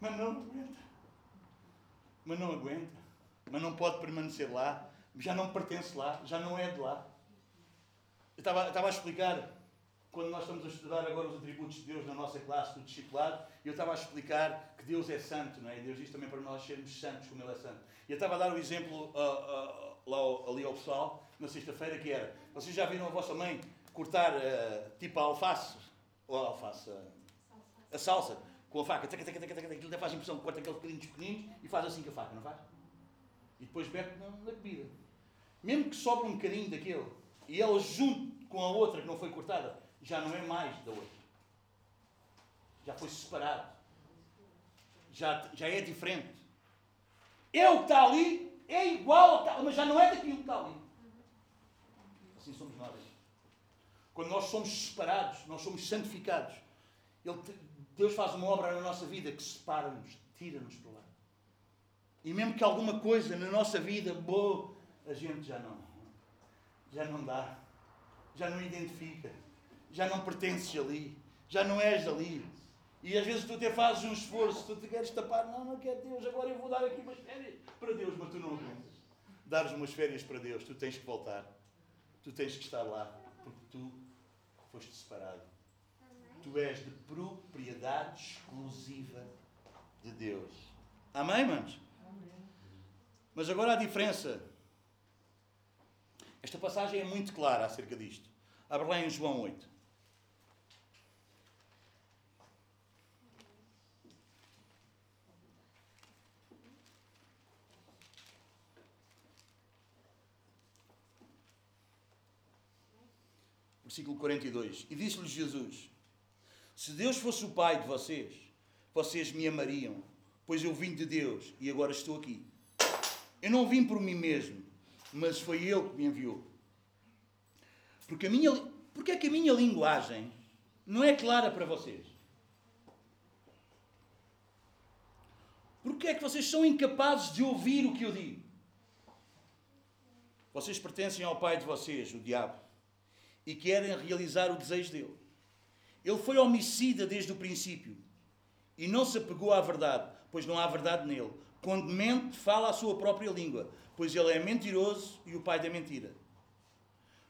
Mas não aguenta. Mas não aguenta. Mas não pode permanecer lá. Já não pertence lá, já não é de lá. Eu estava, estava a explicar, quando nós estamos a estudar agora os atributos de Deus na nossa classe do discipulado, eu estava a explicar que Deus é santo, não é? E Deus diz também para nós sermos santos como Ele é santo. E eu estava a dar o um exemplo uh, uh, lá, ali ao pessoal, na sexta-feira, que era, vocês já viram a vossa mãe cortar uh, tipo a alface, ou a alface, a salsa, com a faca, taca, taca, taca, taca, aquilo até faz a impressão que corta aqueles pequeninos pequeninos e faz assim com a faca, não faz? E depois mete na, na bebida. Mesmo que sobre um bocadinho daquele, e ela junto com a outra que não foi cortada, já não é mais da outra. Já foi separado. Já, já é diferente. É o que está ali, é igual mas já não é daquilo que está ali. Assim somos nós. Quando nós somos separados, nós somos santificados. Ele, Deus faz uma obra na nossa vida que separa-nos, tira-nos para lá. E mesmo que alguma coisa na nossa vida boa, a gente já não já não dá, já não identifica, já não pertences ali, já não és ali. E às vezes tu até fazes um esforço, tu te queres tapar, não, não quero Deus, agora eu vou dar aqui umas férias para Deus, mas tu não aguentas. Dares umas férias para Deus, tu tens que voltar, tu tens que estar lá, porque tu foste separado. Tu és de propriedade exclusiva de Deus. Amém, manos? Mas agora a diferença esta passagem é muito clara acerca disto. Abre lá em João 8. Versículo 42. E disse-lhes Jesus: Se Deus fosse o Pai de vocês, vocês me amariam, pois eu vim de Deus e agora estou aqui. Eu não vim por mim mesmo, mas foi Ele que me enviou. Porque, a minha, porque é que a minha linguagem não é clara para vocês? Porque é que vocês são incapazes de ouvir o que eu digo? Vocês pertencem ao pai de vocês, o diabo, e querem realizar o desejo dele. Ele foi homicida desde o princípio e não se apegou à verdade, pois não há verdade nele. Quando mente, fala a sua própria língua, pois ele é mentiroso e o pai da mentira.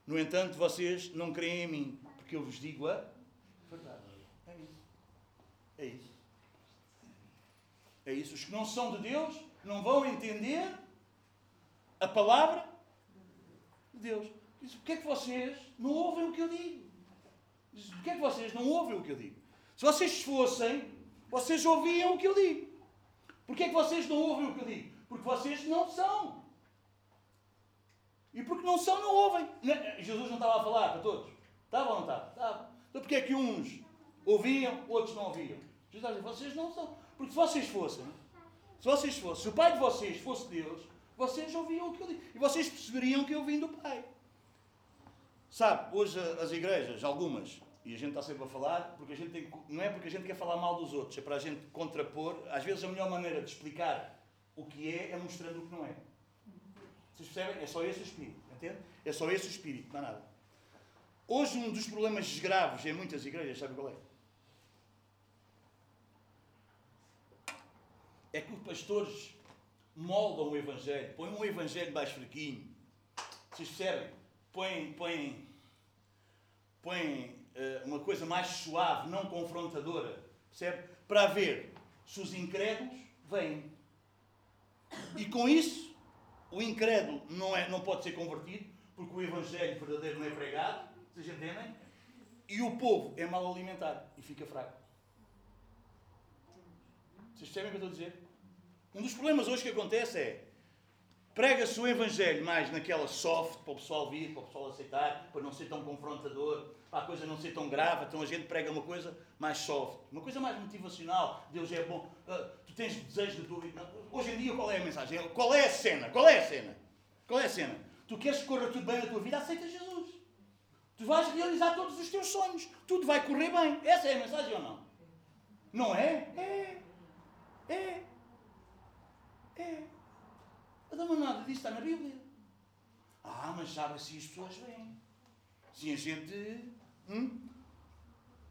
No entanto, vocês não creem em mim, porque eu vos digo a verdade. É isso. É isso. É isso. Os que não são de Deus não vão entender a palavra de Deus. Diz, porquê é que vocês não ouvem o que eu digo? Diz, porquê é que vocês não ouvem o que eu digo? Se vocês fossem, vocês ouviam o que eu digo. Porquê é que vocês não ouvem o que eu digo? Porque vocês não são. E porque não são, não ouvem. Jesus não estava a falar para todos. Estava ou não estava? Estava. Então porquê é que uns ouviam, outros não ouviam? Jesus está vocês não são. Porque se vocês fossem, se vocês fossem, se o Pai de vocês fosse Deus, vocês ouviam o que eu digo. E vocês perceberiam que eu vim do Pai. Sabe, hoje as igrejas, algumas, e a gente está sempre a falar, porque a gente tem, não é porque a gente quer falar mal dos outros, é para a gente contrapor. Às vezes a melhor maneira de explicar o que é é mostrando o que não é. Vocês percebem? É só esse o espírito, entende? É só esse o espírito, não há nada. Hoje, um dos problemas graves em muitas igrejas, sabe qual é? É que os pastores moldam o Evangelho, põem um Evangelho mais fraquinho. Vocês percebem? Põem, põem, põem uh, uma coisa mais suave, não confrontadora, percebe? Para ver se os incrédulos vêm. E com isso, o incrédulo não, é, não pode ser convertido, porque o Evangelho verdadeiro não é pregado, vocês entendem? E o povo é mal alimentado e fica fraco. Vocês percebem o que eu estou a dizer? Um dos problemas hoje que acontece é prega-se o Evangelho mais naquela soft, para o pessoal vir, para o pessoal aceitar, para não ser tão confrontador, para a coisa não ser tão grave, então a gente prega uma coisa mais soft, uma coisa mais motivacional. Deus é bom, uh, tu tens desejo de tua vida. Hoje em dia, qual é a mensagem? Qual é a cena? Qual é a cena? Qual é a cena? Tu queres que corra tudo bem na tua vida? Aceita Jesus. Tu vais realizar todos os teus sonhos. Tudo vai correr bem. Essa é a mensagem ou não? Não é? É. É. É. Mas nada disso está na Bíblia. Ah, mas sabe assim as pessoas vêm. Se a gente. Hum?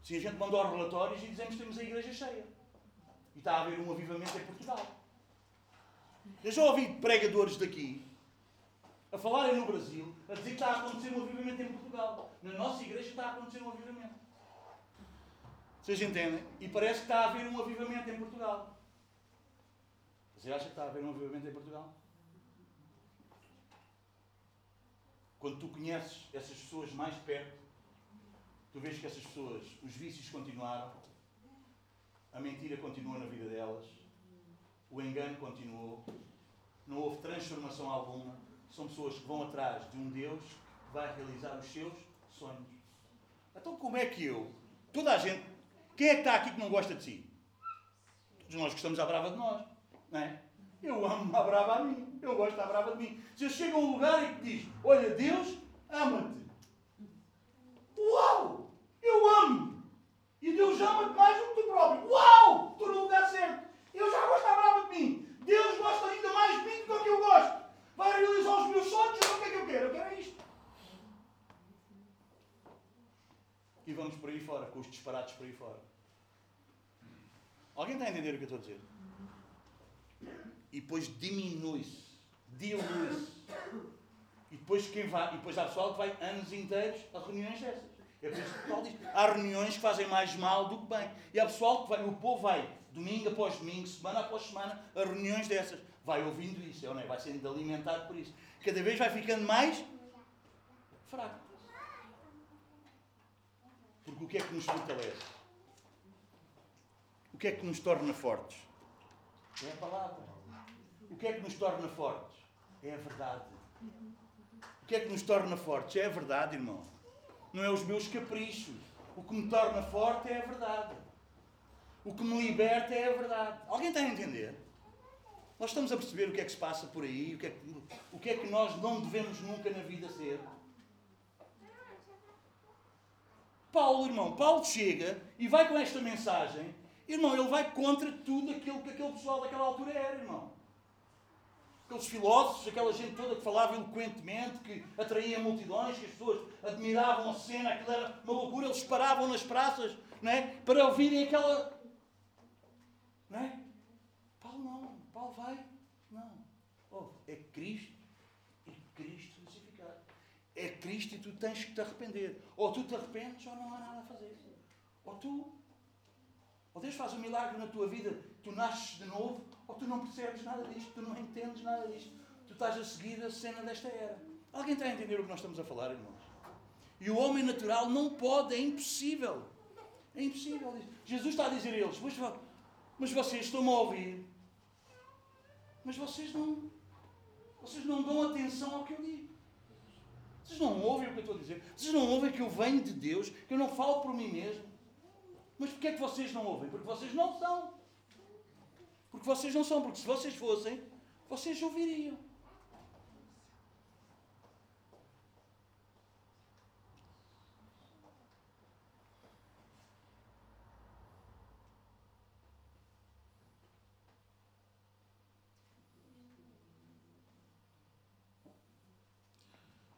Se a gente mandou relatórios e dizemos que temos a igreja cheia. E está a haver um avivamento em Portugal. Eu já ouvi pregadores daqui a falarem no Brasil, a dizer que está a acontecer um avivamento em Portugal. Na nossa igreja está a acontecer um avivamento. Vocês entendem? E parece que está a haver um avivamento em Portugal. Você acha que está a haver um avivamento em Portugal? Quando tu conheces essas pessoas mais perto, tu vês que essas pessoas, os vícios continuaram, a mentira continua na vida delas, o engano continuou, não houve transformação alguma. São pessoas que vão atrás de um Deus que vai realizar os seus sonhos. Então, como é que eu, toda a gente, quem é que está aqui que não gosta de si? Todos nós gostamos à brava de nós, não é? Eu amo a brava a mim. Eu gosto da brava de mim. Se eu chego a um lugar e que diz, olha, Deus ama-te. Uau! Eu amo! E Deus ama-te mais do que tu próprio. Uau! Estou no lugar certo. Eu já gosto da brava de mim. Deus gosta ainda mais de mim do que eu gosto. Vai realizar os meus sonhos. O que é que eu quero? Eu quero isto. E vamos por aí fora, com os disparates por aí fora. Alguém está a entender o que eu estou a dizer? E depois diminui-se, dilui-se. E depois quem vai, e depois há pessoal que vai anos inteiros a reuniões dessas. É por isso que o pessoal diz, há reuniões que fazem mais mal do que bem. E há pessoal que vai, o povo vai domingo após domingo, semana após semana, a reuniões dessas. Vai ouvindo isso, é não é? Vai sendo alimentado por isso. Cada vez vai ficando mais fraco. Porque o que é que nos fortalece? O que é que nos torna fortes? É a palavra. O que é que nos torna fortes? É a verdade. O que é que nos torna fortes? É a verdade, irmão. Não é os meus caprichos. O que me torna forte é a verdade. O que me liberta é a verdade. Alguém está a entender? Nós estamos a perceber o que é que se passa por aí, o que é que, o que, é que nós não devemos nunca na vida ser. Paulo, irmão, Paulo chega e vai com esta mensagem. Irmão, ele vai contra tudo aquilo que aquele pessoal daquela altura era, irmão aqueles filósofos, aquela gente toda que falava eloquentemente, que atraía multidões, que as pessoas admiravam a cena, aquilo era uma loucura, eles paravam nas praças não é? para ouvirem aquela. Não é? Paulo não, Paulo vai, não. Oh, é Cristo e Cristo crucificado. É Cristo e tu tens que te arrepender. Ou tu te arrependes ou não há nada a fazer. Ou tu. Ou Deus faz um milagre na tua vida, tu nasces de novo, ou tu não percebes nada disto, tu não entendes nada disto. Tu estás a seguir a cena desta era. Alguém está a entender o que nós estamos a falar, irmãos? E o homem natural não pode, é impossível. É impossível. Jesus está a dizer a eles, mas, vocês estão-me a ouvir. Mas vocês não, vocês não dão atenção ao que eu digo. Vocês não ouvem o que eu estou a dizer. Vocês não ouvem que eu venho de Deus, que eu não falo por mim mesmo. Mas porquê é que vocês não ouvem? Porque vocês não são. Porque vocês não são, porque se vocês fossem, vocês ouviriam.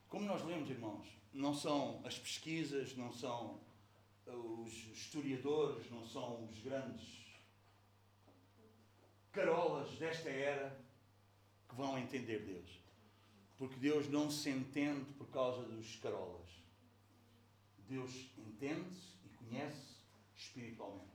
Como nós lemos, irmãos, não são as pesquisas, não são os historiadores, não são os grandes carolas desta era que vão entender Deus. Porque Deus não se entende por causa dos carolas. Deus entende-se e conhece espiritualmente.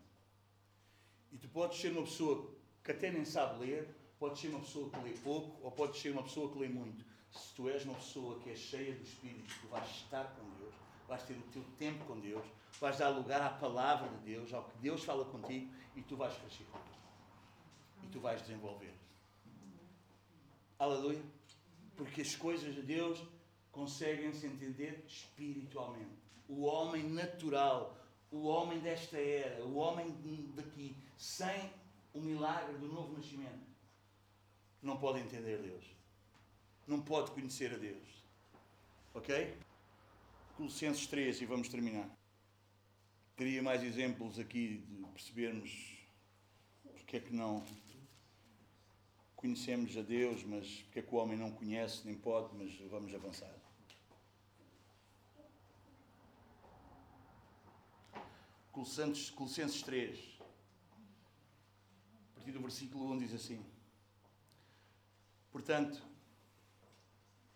E tu podes ser uma pessoa que até nem sabe ler, podes ser uma pessoa que lê pouco, ou podes ser uma pessoa que lê muito. Se tu és uma pessoa que é cheia do Espírito, tu vais estar com Deus, vais ter o teu tempo com Deus, vais dar lugar à palavra de Deus, ao que Deus fala contigo, e tu vais crescer. Tu vais desenvolver. Aleluia. Porque as coisas de Deus conseguem-se entender espiritualmente. O homem natural, o homem desta era, o homem daqui, sem o milagre do novo nascimento, não pode entender Deus. Não pode conhecer a Deus. Ok? Colossenses 3 e vamos terminar. Teria mais exemplos aqui de percebermos porque é que não conhecemos a Deus, mas porque é que o homem não conhece, nem pode, mas vamos avançar. Colossenses, Colossenses 3, a partir do versículo 1 diz assim: Portanto,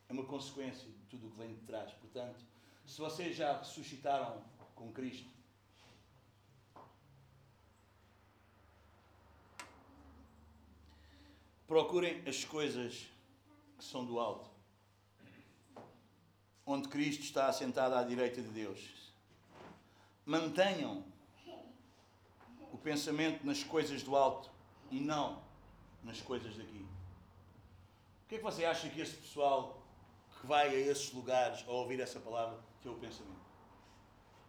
é uma consequência de tudo o que vem de trás. Portanto, se vocês já ressuscitaram com Cristo, procurem as coisas que são do alto, onde Cristo está assentado à direita de Deus. Mantenham o pensamento nas coisas do alto e não nas coisas daqui. O que é que você acha que esse pessoal que vai a esses lugares a ouvir essa palavra tem o pensamento?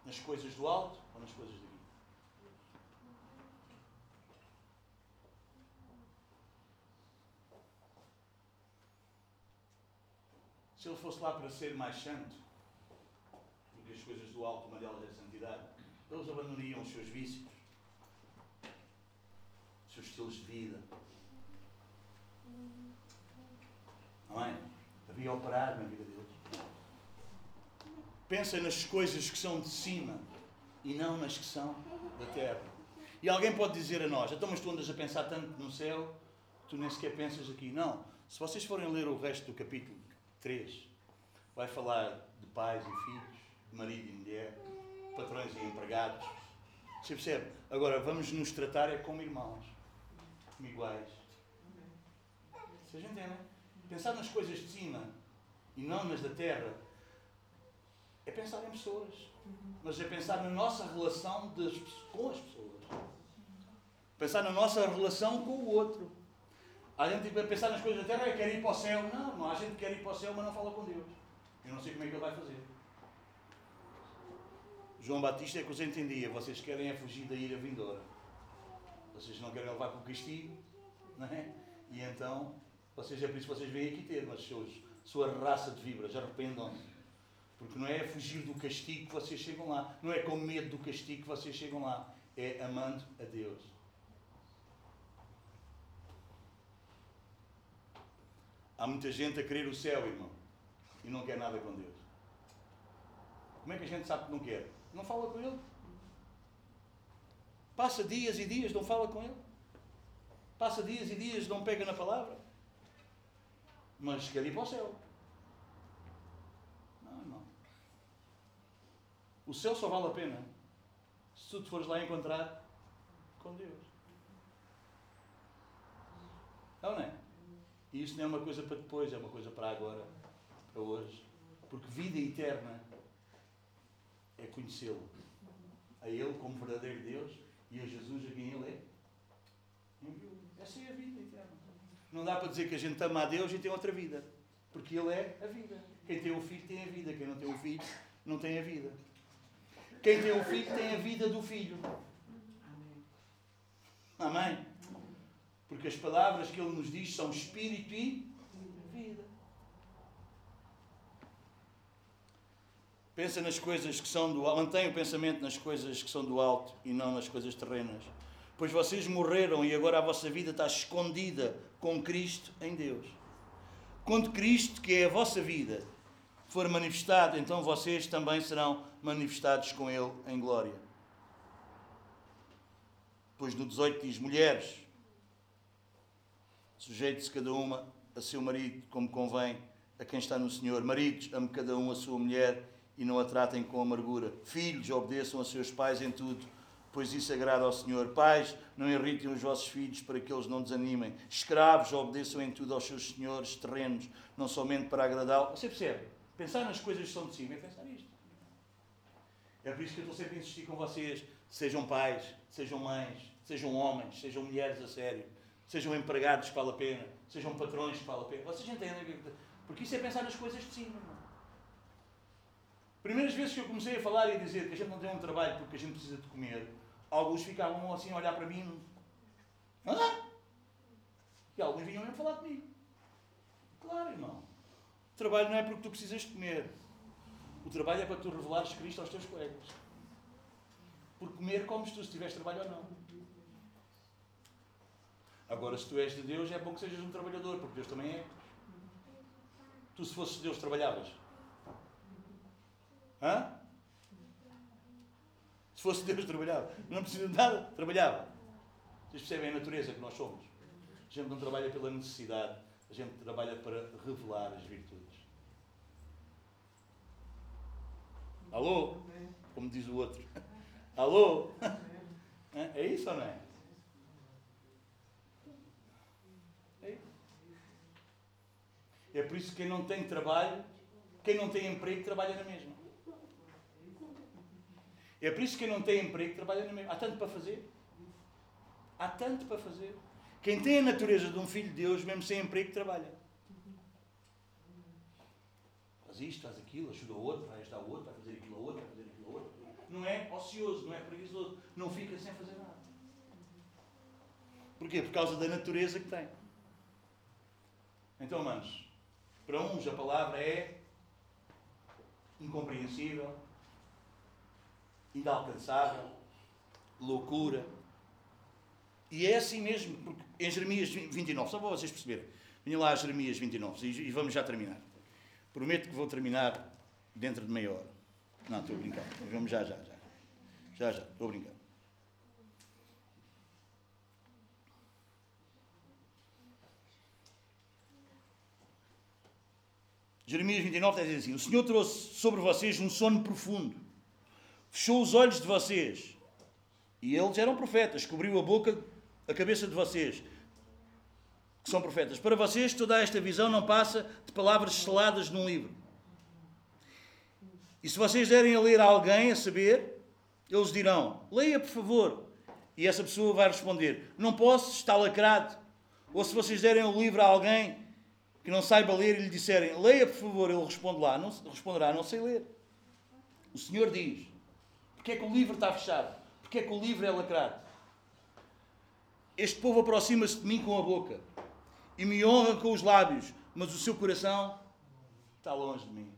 Nas coisas do alto ou nas coisas daqui? Se ele fosse lá para ser mais santo, porque as coisas do alto, uma delas é a santidade, eles abandonariam os seus vícios, os seus estilos de vida. Não é? Havia operar na vida deles. Pensa nas coisas que são de cima e não nas que são da terra. E alguém pode dizer a nós: então, mas tu andas a pensar tanto no céu, tu nem sequer pensas aqui. Não. Se vocês forem ler o resto do capítulo, 3. Vai falar de pais e filhos, de marido e mulher, patrões e empregados. Você percebe? Agora, vamos nos tratar é como irmãos, como iguais. Vocês entendem? Pensar nas coisas de cima e não nas da terra é pensar em pessoas. Mas é pensar na nossa relação das, com as pessoas. Pensar na nossa relação com o outro. Há gente que pensar nas coisas da terra e quer ir para o céu. Não, não há gente que quer ir para o céu, mas não fala com Deus. Eu não sei como é que ele vai fazer. João Batista é que os entendia. Vocês querem é fugir da ira vindoura. Vocês não querem levar com o castigo. Não é? E então, vocês, é por isso que vocês vêm aqui ter, mas seus, sua raça de vibras, arrependam-se. Porque não é fugir do castigo que vocês chegam lá. Não é com medo do castigo que vocês chegam lá. É amando a Deus. Há muita gente a querer o céu, irmão, e não quer nada com Deus. Como é que a gente sabe que não quer? Não fala com Ele. Passa dias e dias, não fala com Ele. Passa dias e dias, não pega na palavra. Mas quer ir para o céu. Não, irmão. O céu só vale a pena se tu te fores lá encontrar com Deus. Não, não é? E isso não é uma coisa para depois, é uma coisa para agora, para hoje. Porque vida eterna é conhecê-lo. A Ele como verdadeiro Deus e a Jesus a quem Ele é. Essa é a vida eterna. Não dá para dizer que a gente ama a Deus e tem outra vida. Porque Ele é a vida. Quem tem o filho tem a vida. Quem não tem o filho não tem a vida. Quem tem o filho tem a vida do filho. Amém? Porque as palavras que ele nos diz são espírito e vida. Pensa nas coisas que são do alto. Mantenha o pensamento nas coisas que são do alto e não nas coisas terrenas. Pois vocês morreram e agora a vossa vida está escondida com Cristo em Deus. Quando Cristo, que é a vossa vida, for manifestado, então vocês também serão manifestados com Ele em glória. Pois no 18 diz: Mulheres, Sujeite-se cada uma a seu marido como convém a quem está no Senhor. Maridos, ame cada um a sua mulher e não a tratem com amargura. Filhos, obedeçam a seus pais em tudo, pois isso agrada ao Senhor. Pais, não irritem os vossos filhos para que eles não desanimem. Escravos, obedeçam em tudo aos seus senhores terrenos, não somente para agradá-lo. Você percebe? Pensar nas coisas que são de cima é pensar nisto. É por isso que eu estou sempre a insistir com vocês. Sejam pais, sejam mães, sejam homens, sejam mulheres a sério sejam empregados que vale a pena, sejam patrões que vale a pena. Vocês entendem? Porque isso é pensar nas coisas de cima. Não? Primeiras vezes que eu comecei a falar e a dizer que a gente não tem um trabalho porque a gente precisa de comer, alguns ficavam assim a olhar para mim. Ah! E alguns vinham mesmo falar comigo. Claro, irmão. O trabalho não é porque tu precisas de comer. O trabalho é para tu revelares Cristo aos teus colegas. Por comer, comes tu, se tiveres trabalho ou não. Agora, se tu és de Deus, é bom que sejas um trabalhador, porque Deus também é. Tu, se fosses de Deus, trabalhavas. Hã? Se fosse Deus, trabalhava. Não precisa de nada, trabalhava. Vocês percebem a natureza que nós somos? A gente não trabalha pela necessidade, a gente trabalha para revelar as virtudes. Alô? Como diz o outro. Alô? É isso ou não é? É por isso que quem não tem trabalho, quem não tem emprego, trabalha na mesma. É por isso que quem não tem emprego, trabalha na mesma. Há tanto para fazer. Há tanto para fazer. Quem tem a natureza de um filho de Deus, mesmo sem emprego, trabalha. Faz isto, faz aquilo, ajuda o outro, vai ajudar o outro, vai fazer aquilo a outro, vai fazer aquilo a outro. Não é ocioso, não é preguiçoso. Não fica sem fazer nada. Porquê? Por causa da natureza que tem. Então, manos, para uns a palavra é incompreensível, inalcançável, loucura. E é assim mesmo, porque em Jeremias 29, só para vocês perceberem, venha lá a Jeremias 29 e vamos já terminar. Prometo que vou terminar dentro de meia hora. Não, estou a brincar. Vamos já, já, já. Já, já, estou a brincar. Jeremias 29 diz assim: O Senhor trouxe sobre vocês um sono profundo, fechou os olhos de vocês, e eles eram profetas, cobriu a boca, a cabeça de vocês, que são profetas. Para vocês, toda esta visão não passa de palavras seladas num livro. E se vocês derem a ler a alguém a saber, eles dirão: Leia, por favor. E essa pessoa vai responder: Não posso, está lacrado. Ou se vocês derem o livro a alguém que não saiba ler e lhe disserem: Leia, por favor, ele responde lá: não, responderá: Não sei ler. O Senhor diz: Porque é que o livro está fechado? Porque é que o livro é lacrado? Este povo aproxima-se de mim com a boca e me honra com os lábios, mas o seu coração está longe de mim.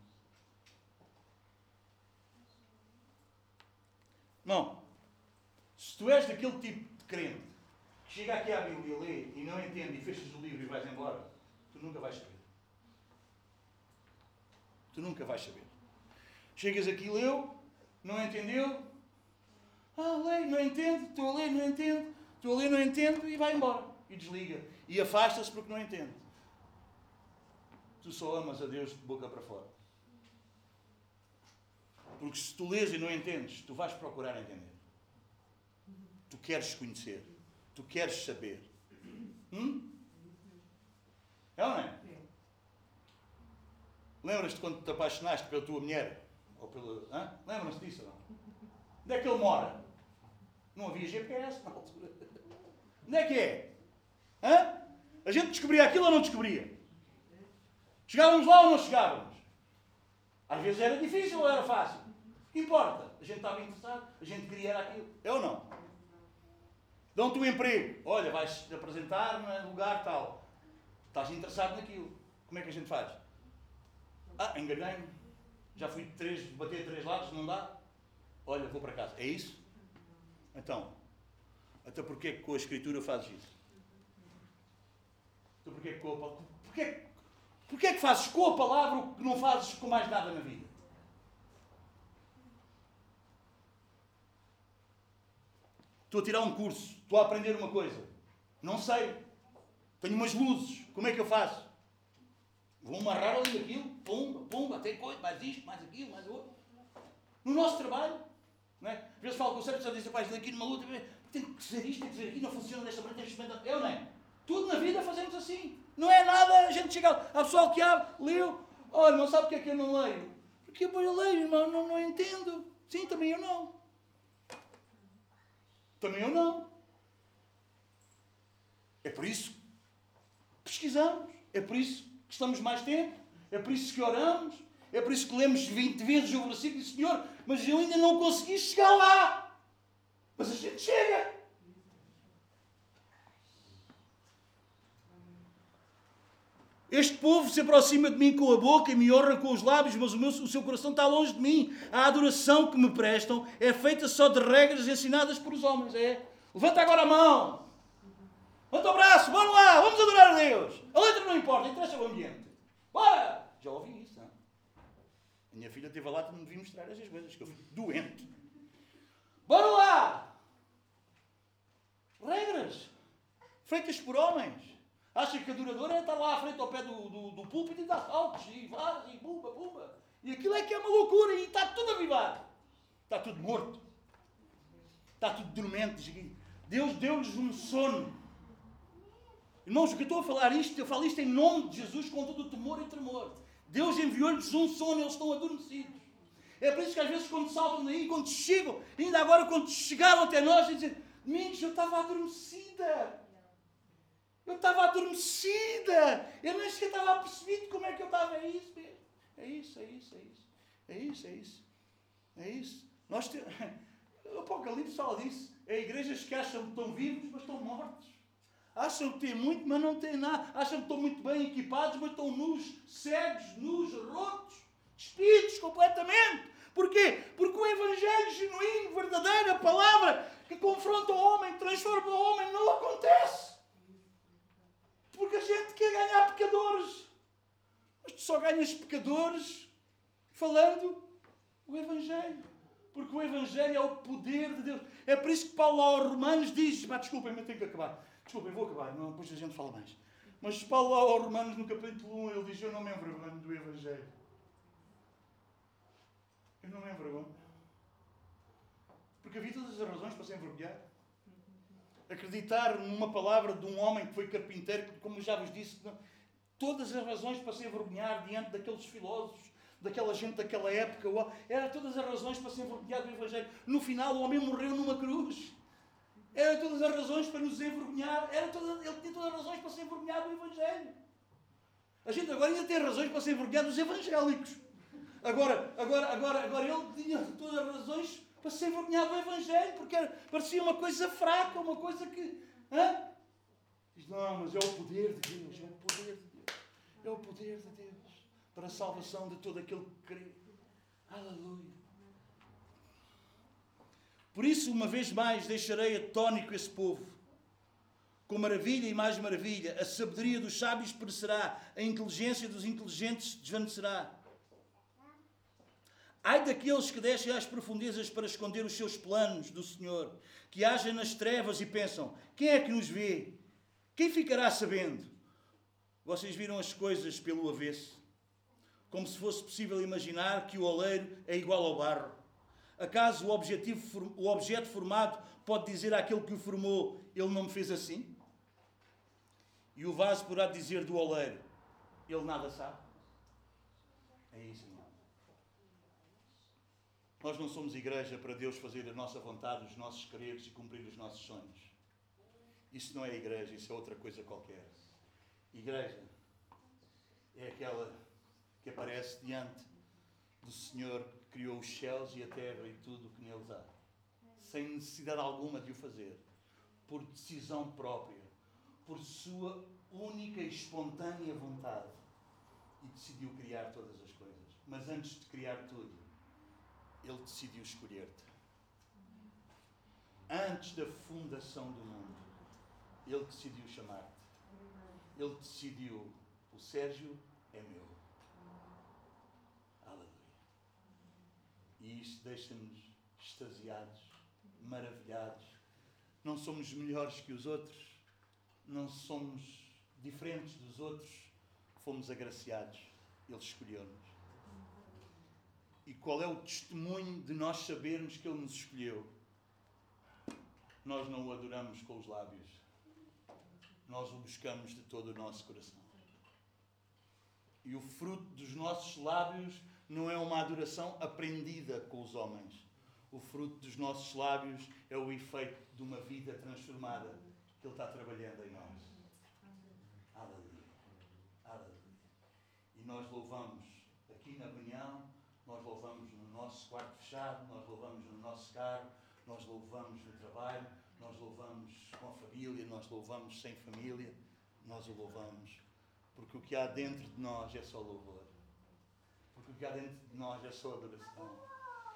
Não. Se tu és daquele tipo de crente que chega aqui à Bíblia, lê e não entende e fechas o livro e vais embora, tu nunca vais saber. Tu nunca vais saber. Chegas aqui, leu, não entendeu. Ah, leio, não entendo, estou a ler, não entendo, estou a ler, não entendo e vai embora. E desliga. E afasta-se porque não entende. Tu só amas a Deus de boca para fora. Porque se tu lês e não entendes, tu vais procurar entender. Tu queres conhecer. Tu queres saber. Hum? É ou não é? Lembras-te quando te apaixonaste pela tua mulher? Ou pela. Lembras-te disso ou não? Onde é que ele mora? Não havia GPS na altura. Onde é que é? Hã? A gente descobria aquilo ou não descobria? Chegávamos lá ou não chegávamos? Às vezes era difícil ou era fácil? Importa. A gente estava interessado, a gente queria aquilo. É ou não? Dão-te um emprego. Olha, vais te apresentar no lugar tal. Estás interessado naquilo. Como é que a gente faz? Ah, enganei-me. Já fui três, bater três lados, não dá? Olha, vou para casa. É isso? Então, até porquê que com a Escritura fazes isso? Então porquê que com a, porquê, porquê que fazes com a palavra o que não fazes com mais nada na vida? Estou a tirar um curso, estou a aprender uma coisa. Não sei. Tenho umas luzes. Como é que eu faço? Vou amarrar ali aquilo, pumba, pumba, até coisa, mais isto, mais aquilo, mais outro. No nosso trabalho, não é? Às vezes falo com o cérebro, só diz, rapaz, aqui numa luta, tem que ser isto, tem que ser aqui, não funciona desta maneira, tem que experimentar. Eu não é? Tudo na vida fazemos assim. Não é nada, a gente chega, há pessoal que abre, leu, olha, não sabe porque é que eu não leio? Porque eu leio, irmão, não, não entendo. Sim, também eu não. Também eu não. É por isso que pesquisamos, é por isso que estamos mais tempo, é por isso que oramos, é por isso que lemos 20 vezes o versículo e Senhor, mas eu ainda não consegui chegar lá. Mas a gente chega. Este povo se aproxima de mim com a boca e me honra com os lábios, mas o, meu, o seu coração está longe de mim. A adoração que me prestam é feita só de regras ensinadas por os homens. É, levanta agora a mão. Levanta o braço, vamos lá, vamos adorar a Deus. A letra não importa, interessa o ambiente. Bora! Já ouvi isso, não? A minha filha teve a lata de me vir mostrar essas coisas, que eu fico doente. Bora lá! Regras feitas por homens. Acha que a duradoura está lá à frente ao pé do, do, do púlpito e dá saltos e vai e bumba, bumba. E aquilo é que é uma loucura e está tudo avivado. Está tudo morto. Está tudo dormente. Deus deu-lhes um sono. Irmãos, o que eu estou a falar isto, eu falo isto em nome de Jesus com todo o temor e tremor. Deus enviou-lhes um sono, eles estão adormecidos. É por isso que às vezes quando saltam daí, quando chegam, ainda agora quando chegaram até nós, dizem, Domingos, eu estava adormecida. Eu estava adormecida. Eu nem sequer estava percebido como é que eu estava. É isso mesmo. É isso, é isso, é isso. É isso, é isso. É isso. Nós temos... O Apocalipse fala disso. É igrejas que acham que estão vivos, mas estão mortos. Acham que têm muito, mas não têm nada. Acham que estão muito bem equipados, mas estão nus, cegos, nus, rotos, despidos completamente. Porquê? Porque o Evangelho genuíno, verdadeiro, a palavra que confronta o homem, transforma o homem, não acontece. Porque a gente quer ganhar pecadores. Mas tu só ganhas pecadores falando o Evangelho. Porque o Evangelho é o poder de Deus. É por isso que Paulo aos Romanos diz: desculpem, mas tenho que acabar. Desculpem, vou acabar, não, depois a gente fala mais. Mas Paulo aos Romanos, no capítulo 1, ele diz: Eu não me envergonho do Evangelho. Eu não me envergonho. Porque havia todas as razões para se envergonhar acreditar numa palavra de um homem que foi carpinteiro, como já vos disse, todas as razões para se envergonhar diante daqueles filósofos, daquela gente daquela época, era todas as razões para se envergonhar do Evangelho. No final, o homem morreu numa cruz. Era todas as razões para nos envergonhar, era toda, ele tinha todas as razões para se envergonhar do Evangelho. A gente agora ainda tem razões para se envergonhar dos evangélicos. Agora, agora, agora, agora ele tinha todas as razões para se envergonhar do Evangelho, porque era, parecia uma coisa fraca, uma coisa que. Hã? Diz, não, mas é o poder de Deus, é o poder de Deus, é o poder de Deus para a salvação de todo aquele que crê. Aleluia. Por isso, uma vez mais, deixarei atónico esse povo. Com maravilha e mais maravilha, a sabedoria dos sábios perecerá, a inteligência dos inteligentes desvanecerá. Ai daqueles que descem às profundezas para esconder os seus planos do Senhor, que agem nas trevas e pensam: quem é que nos vê? Quem ficará sabendo? Vocês viram as coisas pelo avesso, como se fosse possível imaginar que o oleiro é igual ao barro. Acaso o, objetivo, o objeto formado pode dizer àquele que o formou: Ele não me fez assim? E o vaso poderá dizer do oleiro: Ele nada sabe? É isso. Nós não somos igreja para Deus fazer a nossa vontade, os nossos quereres e cumprir os nossos sonhos. Isso não é igreja, isso é outra coisa qualquer. Igreja é aquela que aparece diante do Senhor criou os céus e a terra e tudo o que neles há, sem necessidade alguma de o fazer, por decisão própria, por sua única e espontânea vontade, e decidiu criar todas as coisas. Mas antes de criar tudo, ele decidiu escolher-te. Antes da fundação do mundo, Ele decidiu chamar-te. Ele decidiu: o Sérgio é meu. Aleluia. E isto deixa-nos extasiados, maravilhados. Não somos melhores que os outros, não somos diferentes dos outros, fomos agraciados. Ele escolheu-nos. E qual é o testemunho de nós sabermos que Ele nos escolheu? Nós não o adoramos com os lábios, nós o buscamos de todo o nosso coração. E o fruto dos nossos lábios não é uma adoração aprendida com os homens. O fruto dos nossos lábios é o efeito de uma vida transformada que Ele está trabalhando em nós. Aleluia. Aleluia. E nós louvamos aqui na reunião, nós louvamos no nosso quarto fechado, nós louvamos no nosso carro, nós louvamos no trabalho, nós louvamos com a família, nós louvamos sem família, nós o louvamos. Porque o que há dentro de nós é só louvor. Porque o que há dentro de nós é só adoração.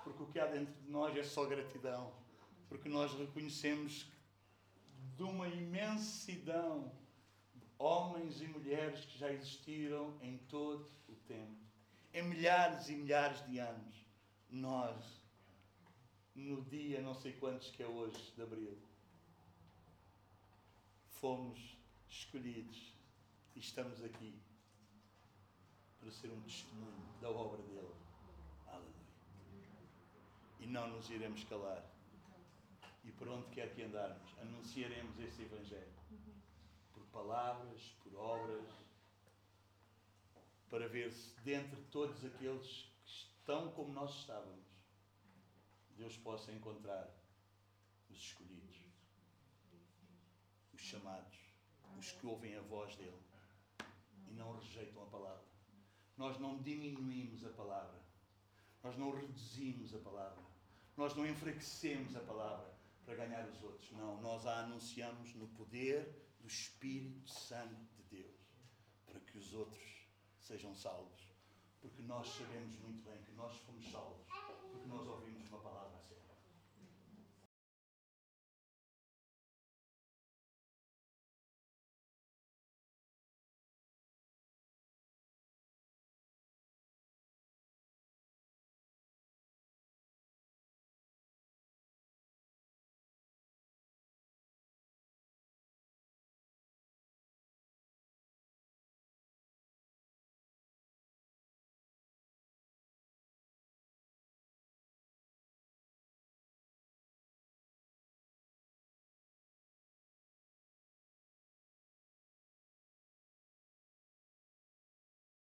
Porque o que há dentro de nós é só gratidão. Porque nós reconhecemos de uma imensidão de homens e mulheres que já existiram em todo o tempo. Em milhares e milhares de anos. Nós, no dia não sei quantos que é hoje de Abril, fomos escolhidos e estamos aqui para ser um testemunho da obra dele. Aleluia. E não nos iremos calar. E por onde quer que andarmos, anunciaremos esse Evangelho. Por palavras, por obras, para ver se dentre todos aqueles que estão como nós estávamos, Deus possa encontrar os escolhidos, os chamados, os que ouvem a voz dele e não rejeitam a palavra. Nós não diminuímos a palavra. Nós não reduzimos a palavra. Nós não enfraquecemos a palavra para ganhar os outros. Não, nós a anunciamos no poder do Espírito Santo de Deus para que os outros sejam salvos. Porque nós sabemos muito bem que nós fomos salvos porque nós ouvimos uma palavra.